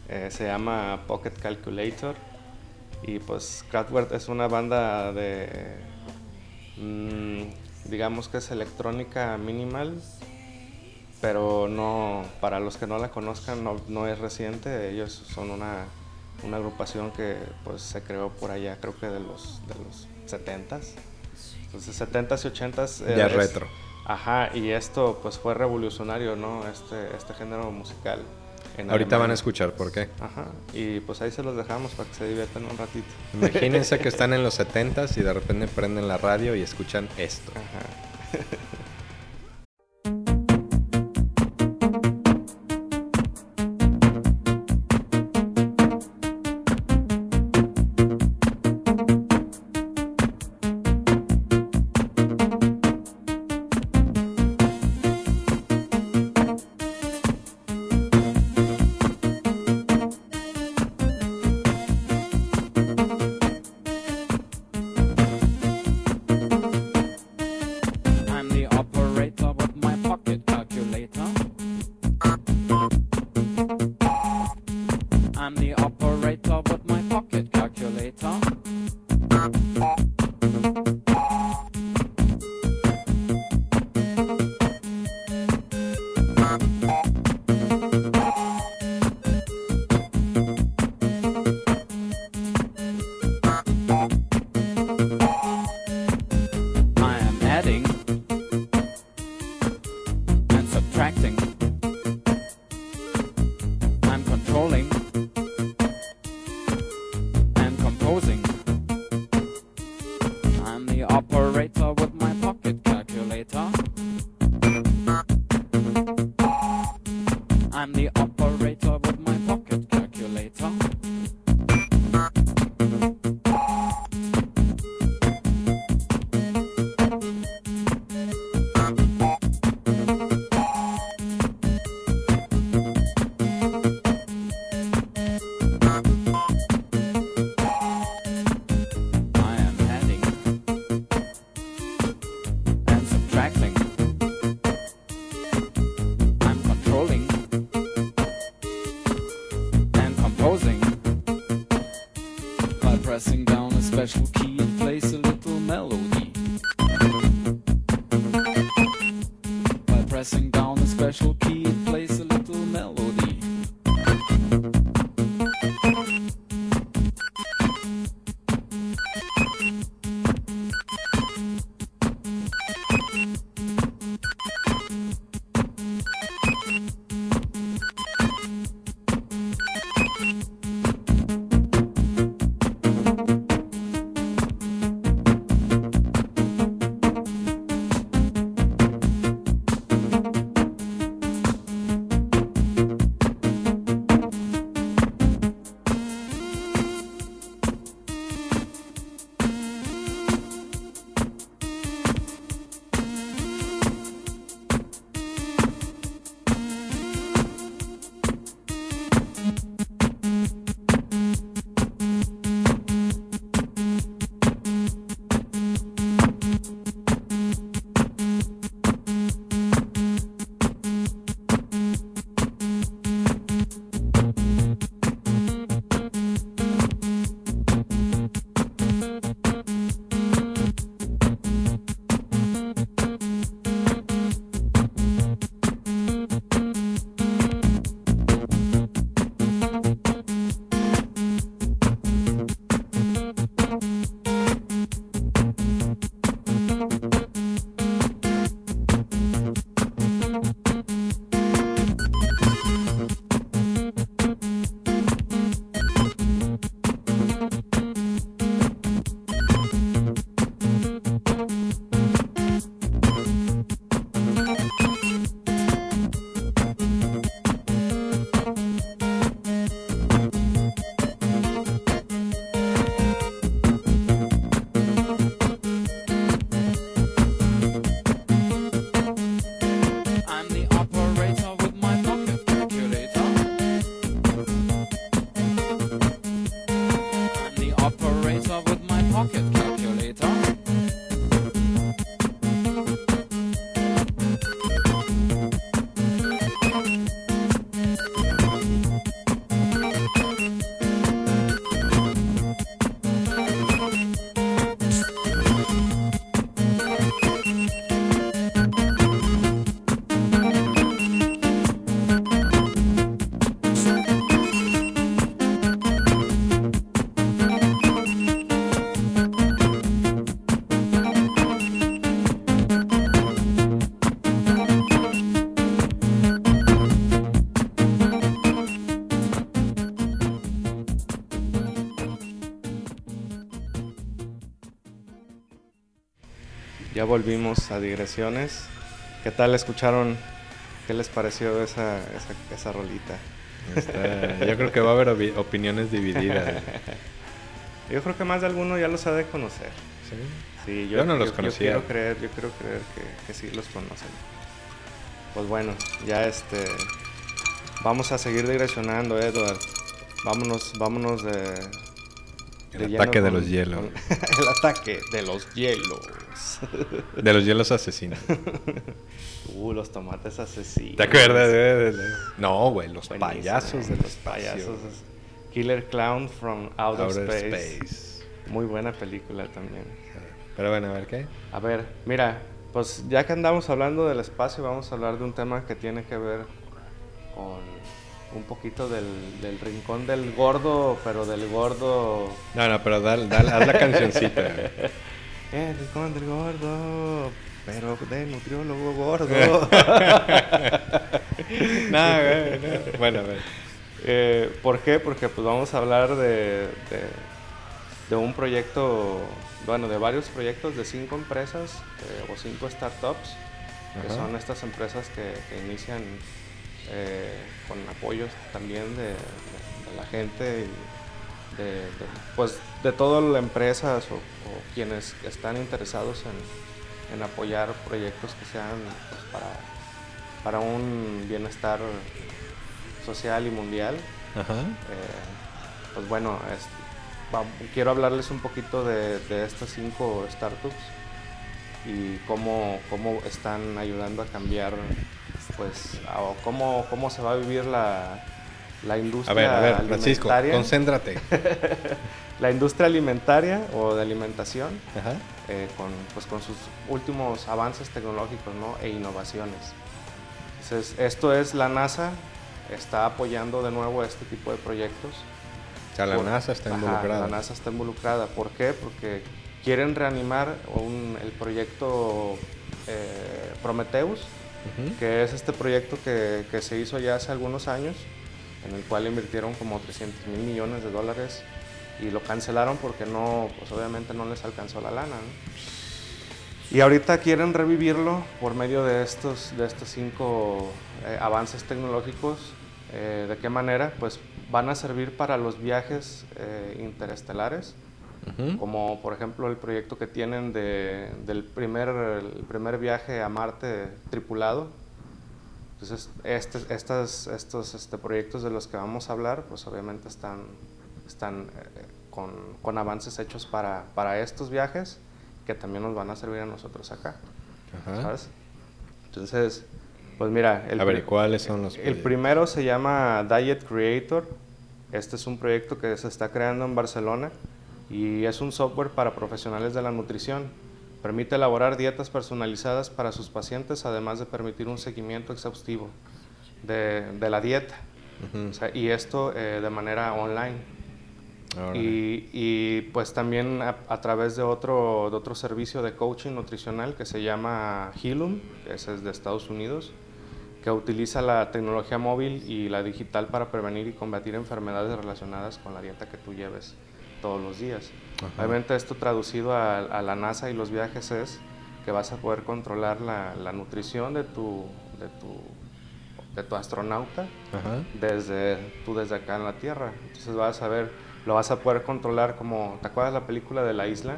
eh, se llama Pocket Calculator. Y pues Kraftwerk es una banda de... mm, digamos que es electrónica minimal. Pero no, para los que no la conozcan, no, no es reciente. Ellos son una, una agrupación que pues se creó por allá, creo que de los, de los 70s. Entonces 70s y 80s. eh, Ya es- retro. Ajá, y esto pues fue revolucionario, ¿no? Este, este género musical. En Ahorita van a escuchar por qué. Ajá, y pues ahí se los dejamos para que se diviertan un ratito. Imagínense que están en los 70s y de repente prenden la radio y escuchan esto. Ajá. Ya volvimos a digresiones. ¿Qué tal escucharon? ¿Qué les pareció esa, esa, esa rolita? Está- yo creo que va a haber opi- opiniones divididas. Yo creo que más de alguno ya los ha de conocer. ¿sí? Sí, Yo no los Yo conocía. quiero creer, yo quiero creer que, que sí los conocen. Pues bueno, ya este... Vamos a seguir digresionando, Edward. Vámonos, vámonos de... El lleno ataque de con- los hielos. con- el ataque de los hielos. De los hielos asesinos. Uh, los tomates asesinos. ¿Te acuerdas? de- de- de- No, güey, los Buenísimo, payasos de los los payasos. Killer Clown from Outer, Outer Space. Space. Muy buena película también. Pero bueno, a ver qué. A ver, mira, pues ya que andamos hablando del espacio, vamos a hablar de un tema que tiene que ver con un poquito del, del rincón del gordo, pero del gordo... No, no, pero dale, dale, haz la cancioncita. El rincón del gordo. pero de nutriólogo gordo. no, güey, no. Bueno, a ver. Eh, ¿Por qué? Porque pues vamos a hablar de, de, de un proyecto, bueno, de varios proyectos de cinco empresas eh, o cinco startups, que Ajá. son estas empresas que, que inician eh, con apoyos también de, de- de la gente y de, de, pues de todas las empresas o, o quienes están interesados en, en apoyar proyectos que sean pues, para, para un bienestar social y mundial. Ajá. Eh, pues bueno, es- va- quiero hablarles un poquito de, de estas cinco startups y cómo, cómo están ayudando a cambiar, pues, a- cómo, cómo se va a vivir la, la A industria ver, a ver, Francisco, alimentaria. concéntrate. la industria alimentaria o de alimentación Ajá. eh, con, pues, con sus últimos avances tecnológicos ¿no? e innovaciones. Entonces, esto es la NASA, está apoyando de nuevo este tipo de proyectos. O sea, la Por- NASA está Ajá, involucrada. la NASA está involucrada. ¿Por qué? Porque quieren reanimar un- el proyecto eh, Prometheus, Ujú. que es este proyecto que, que se hizo ya hace algunos años, en el cual invirtieron como 300 mil millones de dólares y lo cancelaron porque no, pues obviamente no les alcanzó la lana. ¿no? Y ahorita quieren revivirlo por medio de estos, de estos cinco eh, avances tecnológicos. Eh, ¿De qué manera? Pues van a servir para los viajes eh, interestelares Ujú. como por ejemplo el proyecto que tienen de, del primer, el primer viaje a Marte tripulado. Entonces, este, estas, estos este, proyectos de los que vamos a hablar, pues obviamente están, están eh, con, con avances hechos para, para estos viajes que también nos van a servir a nosotros acá, Ajá. ¿sabes? Entonces, pues mira, el, A ver, pri- ¿y cuáles son los el primero se llama Diet Creator. Este es un proyecto que se está creando en Barcelona y es un software para profesionales de la nutrición. Permite elaborar dietas personalizadas para sus pacientes, además de permitir un seguimiento exhaustivo de, de la dieta. Ujú. O sea, y esto eh, de manera online. Y, y, pues también a, a través de otro, de otro servicio de coaching nutricional que se llama Hilum, ese es de Estados Unidos, que utiliza la tecnología móvil y la digital para prevenir y combatir enfermedades relacionadas con la dieta que tú lleves todos los días. Ajá. Obviamente esto traducido a, a la NASA y los viajes es que vas a poder controlar la, la nutrición de tu, de, tu, de tu astronauta Ajá. desde tú desde acá en la Tierra. Entonces vas a ver, lo vas a poder controlar como, ¿te acuerdas la película de la isla?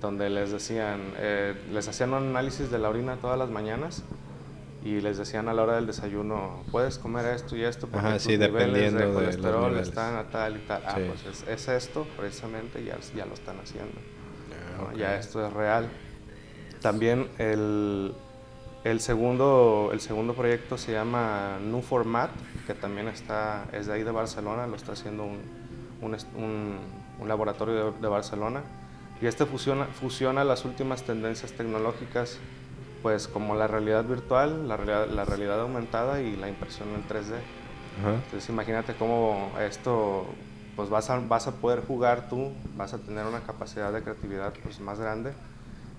Donde les decían, eh, les hacían un análisis de la orina todas las mañanas y les decían a la hora del desayuno, puedes comer esto y esto porque Ajá, tus sí, niveles dependiendo de de colesterol niveles. están a tal y tal. Ah, Sí. pues es, es esto precisamente, ya, ya lo están haciendo. Ah, ¿no? Ya esto es real. También el, el, segundo, el segundo proyecto se llama New Format, que también está, es de ahí de Barcelona, lo está haciendo un, un, un- un laboratorio de, de Barcelona. Y este fusiona, fusiona las últimas tendencias tecnológicas, pues como la realidad virtual, la realidad, la realidad aumentada y la impresión en 3D. Ajá. Entonces imagínate cómo esto, pues vas a, vas a poder jugar tú, vas a tener una capacidad de creatividad pues más grande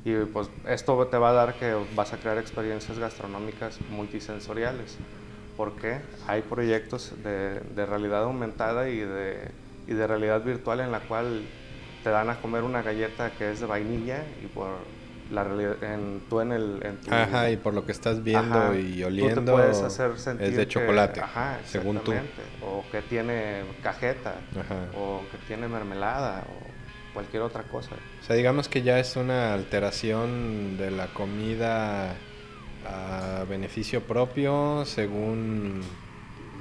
y pues esto te va a dar que vas a crear experiencias gastronómicas multisensoriales. porque Hay proyectos de, de realidad aumentada y de, y de realidad virtual en la cual te dan a comer una galleta que es de vainilla y por la realidad, en, tú en el... En tu- Ajá, y por lo que estás viendo Ajá, y tú te oliendo, puedes hacer sentir es de que- chocolate, ajá, según tú. O que tiene cajeta, Ajá. o que tiene mermelada, o cualquier otra cosa. O sea, digamos que ya es una alteración de la comida a beneficio propio según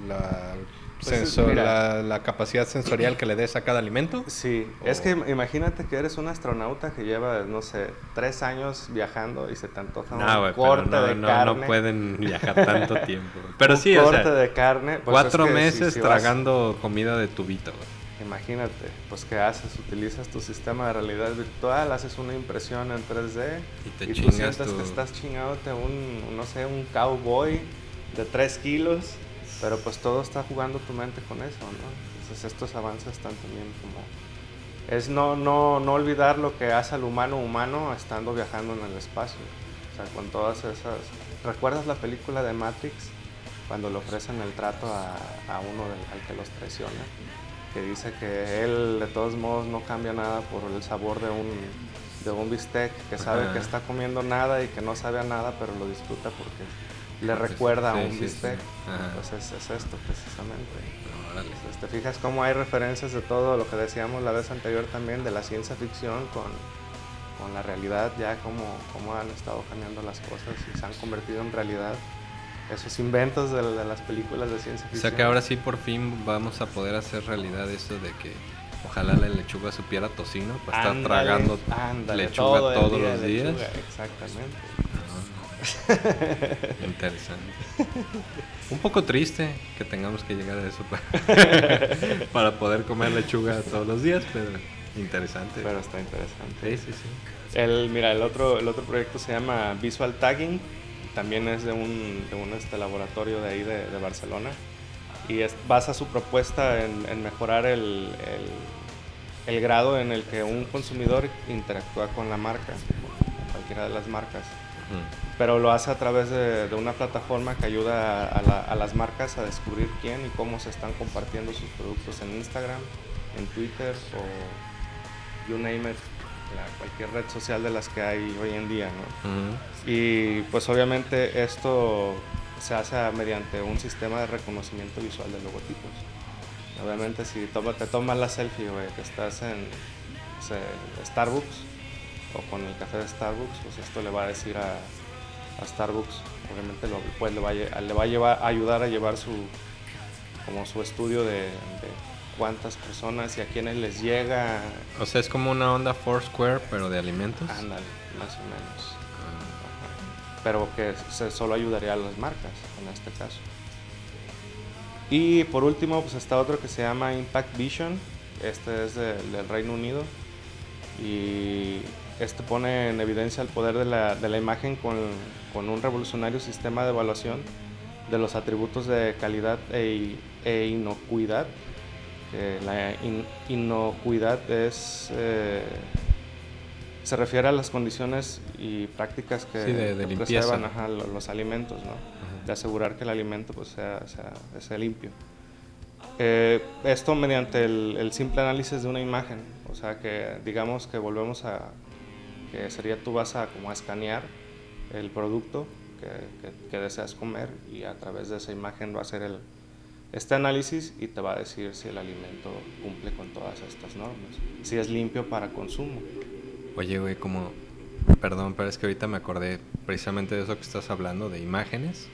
la, Pues es- senso- mira. la, la capacidad sensorial que le des a cada alimento. Sí, es O- que imagínate que eres un astronauta que lleva, no sé, tres años viajando y se te antoja un No, güey, pero corte no, de no, carne. no pueden viajar tanto tiempo. Pero un sí, o corte sea, de carne. pues cuatro es que si- meses si vas- tragando comida de tubito, güey. Imagínate, pues ¿qué haces? Utilizas tu sistema de realidad virtual, haces una impresión en 3D Y te tú chingas sientes tu- que estás chingándote un, un, no sé, un cowboy de 3 kilos, pero pues todo está jugando tu mente con eso, ¿no? Entonces estos avances están también como... Es no, no, no olvidar lo que hace al humano humano estando viajando en el espacio. O sea, con todas esas... ¿Recuerdas la película de Matrix? Cuando le ofrecen el trato a, a uno del- al que los traiciona. Que dice que él de todos modos no cambia nada por el sabor de un, de un bistec. Que sabe Ajá. que está comiendo nada y que no sabe a nada, pero lo disfruta porque le recuerda sí, a un sí, sí. bistec. Ajá. Pues es, es esto precisamente. Entonces, te fijas cómo hay referencias de todo lo que decíamos la vez anterior también, de la ciencia ficción con, con la realidad, ya cómo, cómo han estado cambiando las cosas y se han convertido en realidad. Esos inventos de, de las películas de ciencia O ficción. sea que ahora sí por fin vamos a poder hacer realidad eso de que ojalá la lechuga supiera tocino para estar tragando lechuga todo todos día los días. lechuga, exactamente. Interesante. Un poco triste que tengamos que llegar a eso para, para poder comer lechuga todos los días, pero interesante. Pero está interesante. sí, sí, sí. El, mira, el otro, el otro proyecto se llama Visual Tagging, también es de un, de un este, laboratorio de ahí de, de Barcelona y es, basa su propuesta en, en mejorar el, el- el grado en el que un consumidor interactúa con la marca, cualquiera de las marcas. Pero lo hace a través de, de una plataforma que ayuda a, a la- a las marcas a descubrir quién y cómo se están compartiendo sus productos en Instagram, en Twitter o you name it, la- cualquier red social de las que hay hoy en día, ¿no? Ujú. Y pues obviamente esto se hace mediante un sistema de reconocimiento visual de logotipos. Obviamente si toma- te tomas la selfie, güey, que estás en no sé, Starbucks o con el café de Starbucks, pues esto le va a decir a, a Starbucks, obviamente lo, pues le va, a, lle- le va a llevar, a ayudar a llevar su, como su estudio de, de cuántas personas y a quiénes les llega, O sea, es como una onda Foursquare, pero de alimentos. ándale, más o menos. Ah, pero que se solo ayudaría a las marcas en este caso. Y por último, pues está otro que se llama Impact Vision. Este es de- del Reino Unido. Y este pone en evidencia el poder de la, de la imagen con, con un revolucionario sistema de evaluación de los atributos de calidad e, e inocuidad. La in- inocuidad es... eh, se refiere a las condiciones y prácticas que, Sí, de- de que preservan ajá, lo- los alimentos, ¿no? De asegurar que el alimento pues, sea, sea, sea limpio. Eh, esto mediante el, el simple análisis de una imagen, o sea que digamos que volvemos a, que sería tú vas a como a escanear el producto que, que- que deseas comer y a través de esa imagen va a hacer el, este análisis y te va a decir si el alimento cumple con todas estas normas, si es limpio para consumo. Oye, güey, como... Perdón, pero es que ahorita me acordé precisamente de eso que estás hablando, de imágenes.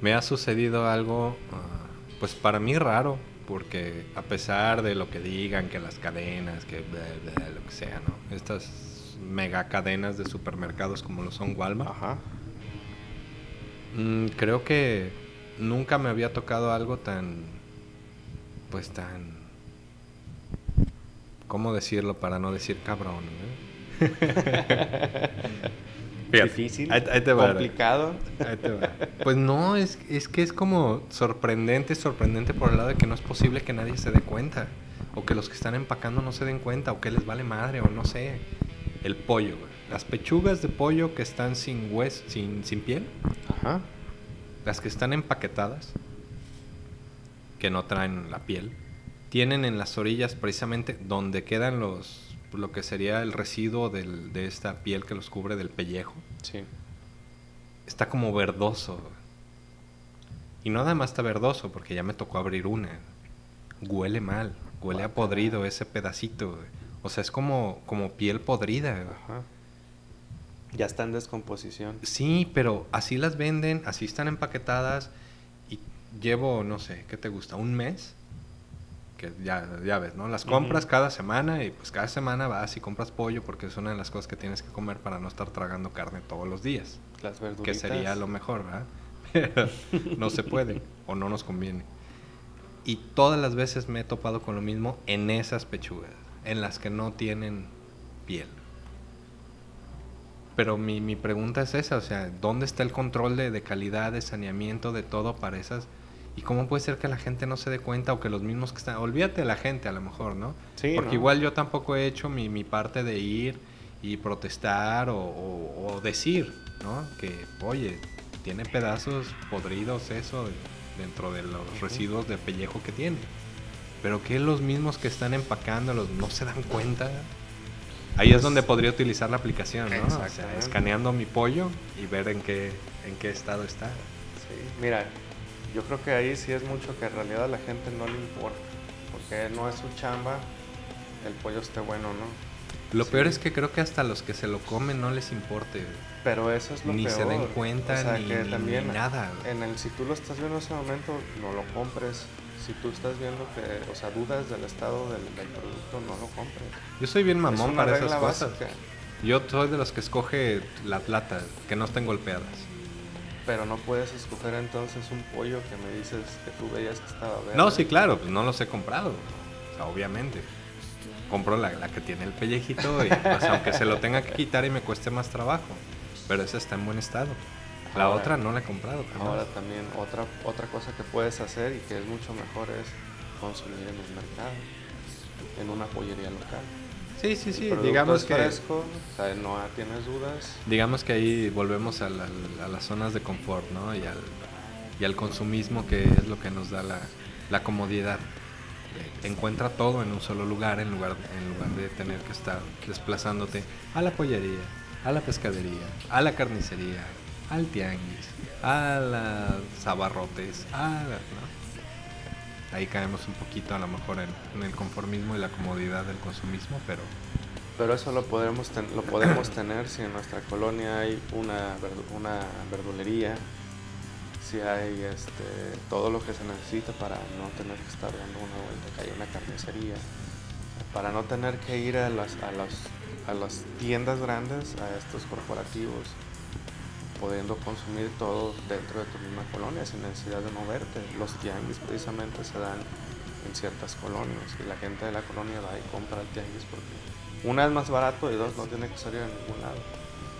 Me ha sucedido algo, ah, pues para mí raro, porque a pesar de lo que digan, que las cadenas, que bla, bla, lo que sea, ¿no? Estas mega cadenas de supermercados como lo son Walmart, Ajá. mm, creo que nunca me había tocado algo tan, pues tan... ¿Cómo decirlo para no decir cabrón? ¿eh? Fíjate, Difícil, ahí- ahí te va. complicado. Ahí te va. Pues no, es, es que es como sorprendente, sorprendente por el lado de que no es posible que nadie se dé cuenta. O que los que están empacando no se den cuenta, o que les vale madre, o no sé. El pollo, güey. Las pechugas de pollo que están sin hueso, sin, sin piel, Ajá. las que están empaquetadas, que no traen la piel, tienen en las orillas precisamente donde quedan los lo que sería el residuo del- de esta piel que los cubre del pellejo. Sí. Está como verdoso. Y no nada más está verdoso, porque ya me tocó abrir una. Huele mal, huele a podrido ese pedacito. güey. O sea, es como, como piel podrida. Ajá. Ya está en descomposición. Sí, pero así las venden, así están empaquetadas. Y llevo, no sé, ¿qué te gusta? ¿Un mes? Que ya, ya ves, ¿no? Las compras cada semana y pues cada semana vas y compras pollo porque es una de las cosas que tienes que comer para no estar tragando carne todos los días. Las que verduritas. sería lo mejor, ¿verdad? Pero no se puede o no nos conviene. Y todas las veces me he topado con lo mismo en esas pechugas, en las que no tienen piel. Pero mi, mi pregunta es esa, o sea, ¿dónde está el control de, de calidad, de saneamiento, de todo para esas? ¿Y cómo puede ser que la gente no se dé cuenta o que los mismos que están... Olvídate de la gente a lo mejor, ¿no? Sí, Porque ¿no? igual yo tampoco he hecho mi, mi parte de ir y protestar o, o- o decir, ¿no? Que, oye, tiene pedazos podridos eso dentro de los residuos de pellejo que tiene. Pero que los mismos que están empacándolos no se dan cuenta. Ahí es Pues- donde podría utilizar la aplicación, ¿no? O sea, Exactamente. escaneando mi pollo y ver en qué, en qué estado está. Sí, mira, yo creo que ahí sí es mucho que en realidad a la gente no le importa, porque no es su chamba el pollo esté bueno, ¿no? Lo Sí. peor es que creo que hasta los que se lo comen no les importe. Pero eso es lo Ni peor. se den cuenta, o sea, ni- que ni- también ni nada. En el, si tú lo estás viendo en ese momento, no lo compres. Si tú estás viendo que, o sea, dudas del estado del, del producto, no lo compres. Yo soy bien Es mamón una para esas cosas. básica, Yo soy de los que escoge la plata, que no estén golpeadas. pero no puedes escoger entonces un pollo que me dices que tú veías que estaba verde. No, sí, claro, pues no los he comprado. O sea, obviamente. Compro la, la que tiene el pellejito y pues aunque se lo tenga que quitar y me cueste más trabajo. Pero esa está en buen estado. La Ahora- otra no la he comprado. jamás. Ahora también otra, otra cosa que puedes hacer y que es mucho mejor es consumir en un mercado, en una pollería local. Sí, sí, sí. El Digamos es que, fresco, o sea, no tienes dudas. digamos que ahí volvemos a, la- a las zonas de confort, ¿no? Y al, y al consumismo que es lo que nos da la, la comodidad. Eh, Encuentra todo en un solo lugar en lugar, en lugar de tener que estar desplazándote a la pollería, a la pescadería, a la carnicería, al tianguis, a las abarrotes, a la- ¿no? Ahí caemos un poquito a lo mejor en, el conformismo y la comodidad del consumismo, pero Pero eso lo podemos, lo podemos tener si en nuestra colonia hay una, una verdulería, si hay este, todo lo que se necesita para no tener que estar dando una vuelta, que hay una carnicería, para no tener que ir a las, a las, a las tiendas grandes, a estos corporativos, pudiendo consumir todo dentro de tu misma colonia sin necesidad de moverte. Los tianguis precisamente se dan en ciertas colonias y la gente de la colonia va y compra el tianguis porque una es más barato y dos no tiene que salir a ningún lado.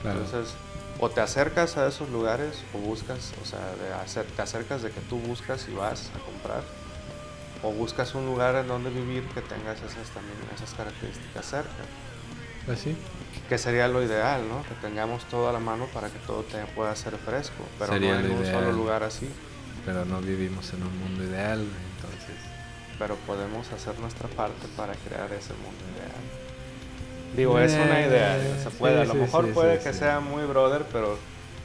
Claro. Entonces, o te acercas a esos lugares o buscas, o sea, de hacer, te acercas de que tú buscas y vas a comprar o buscas un lugar en donde vivir que tengas esas también esas características cerca, pues sí. que sería lo ideal, ¿no? Que tengamos todo a la mano para que todo te pueda ser fresco, pero Sería no en un solo ideal. lugar así. pero no vivimos en un mundo ideal, entonces pero podemos hacer nuestra parte para crear ese mundo ideal. Digo, es una idea, digo, se Eh, puede. a sí, lo sí, mejor sí, puede que sea muy brother, pero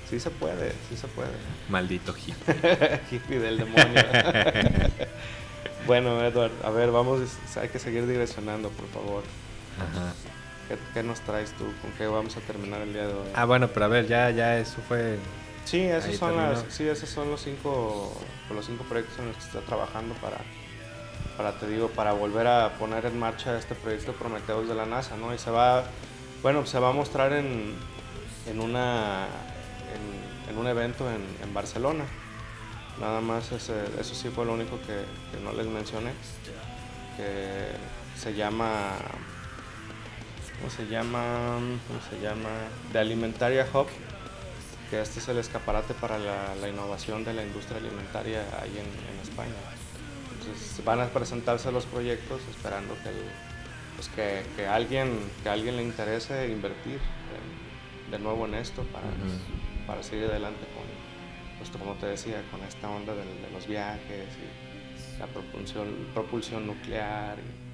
sí se puede, sí se puede. maldito hippie. Hippie del demonio. bueno, Edward, a ver, vamos, hay que seguir direccionando, por favor. Ajá. ¿Qué, qué nos traes tú? ¿Con qué vamos a terminar el día de hoy? Ah, bueno, pero a ver, ya, ya eso fue. Sí, esos Ahí son las, sí, esos son los cinco, los cinco proyectos en los que está trabajando para, para, te digo, para volver a poner en marcha este proyecto Prometheus de la NASA, ¿no? Y se va, bueno, se va a mostrar en, en una, en, en un evento en, en Barcelona. Nada más, ese- eso sí fue lo único que, que no les mencioné, que se llama, ¿cómo se llama? ¿Cómo se llama? The Alimentaria Hub que este es el escaparate para la, la innovación de la industria alimentaria ahí en, en España. Entonces van a presentarse los proyectos esperando que, el- pues que, que alguien, que a alguien le interese invertir en- de nuevo en esto para, para seguir adelante con, pues como te decía, con esta onda del- de, los viajes y la propulsión, propulsión nuclear y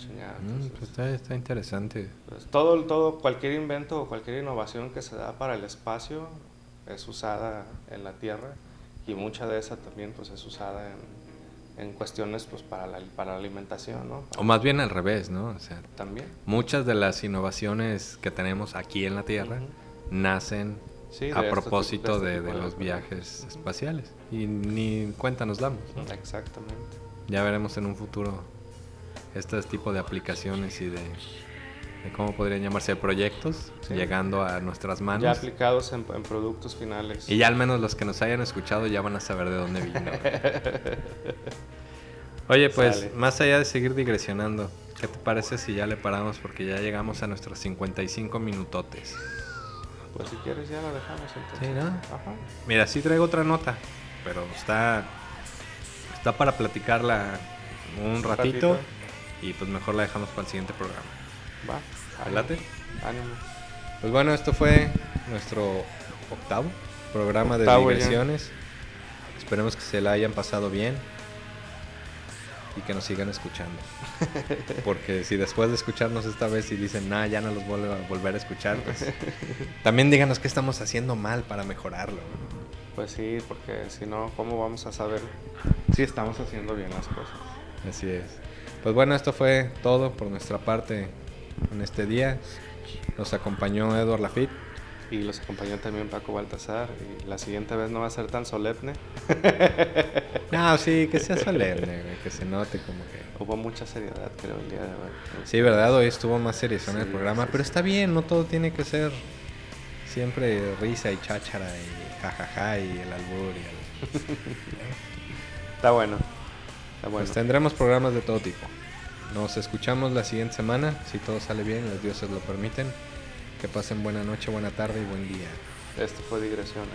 chingada. Mm, Entonces, pues está, está interesante. pues, todo, todo, cualquier invento o cualquier innovación que se da para el espacio es usada en la Tierra y mucha de esa también pues es usada en, en cuestiones pues para la, para la alimentación, ¿no? O más bien al revés, ¿no? O sea, También. muchas de las innovaciones que tenemos aquí en la Tierra Ujú. nacen Sí, a este propósito tipo- de este de de los viajes espaciales. Y ni cuenta nos damos. ¿no? Exactamente. Ya veremos en un futuro este tipo de aplicaciones y de, de cómo podrían llamarse proyectos Sí. llegando a nuestras Ya manos. aplicados en, en productos finales. Y ya al menos los que nos hayan escuchado ya van a saber de dónde vino. Oye, pues Sale. más allá de seguir digresionando, ¿qué te parece si ya le paramos? Porque ya llegamos a nuestros 55 minutotes. Pues si quieres ya lo dejamos entonces. Sí, ¿no? Ajá. Mira, sí traigo otra nota, pero está, está para platicarla un Un ratito, ratito. Y pues mejor la dejamos para el siguiente programa. Va. ¿Te late? Ánimo. Pues bueno, esto fue nuestro octavo programa de Octavo ya. diversiones. Esperemos que se la hayan pasado bien y que nos sigan escuchando. Porque si después de escucharnos esta vez y dicen, nah, ya no los vuelvo a volver a escuchar, pues también díganos qué estamos haciendo mal para mejorarlo. Pues sí, porque si no, ¿cómo vamos a saber si estamos haciendo bien las cosas? Así es. Pues bueno, esto fue todo por nuestra parte en este día. Nos acompañó Edward Lafitte. Y los acompañó también Paco Baltasar. Y la siguiente vez no va a ser tan solemne. No, sí, que sea solemne, que se note como que... Hubo mucha seriedad, creo, el día de hoy. Sí, verdad, hoy estuvo más serio en el programa, sí, pero está bien, no todo tiene que ser siempre risa y cháchara y jajaja y el albur y el... Está bueno. Está bueno. Pues tendremos programas de todo tipo. Nos escuchamos la siguiente semana, si todo sale bien, los dioses lo permiten. Que pasen buena noche, buena tarde y buen día. Esto fue digresiones.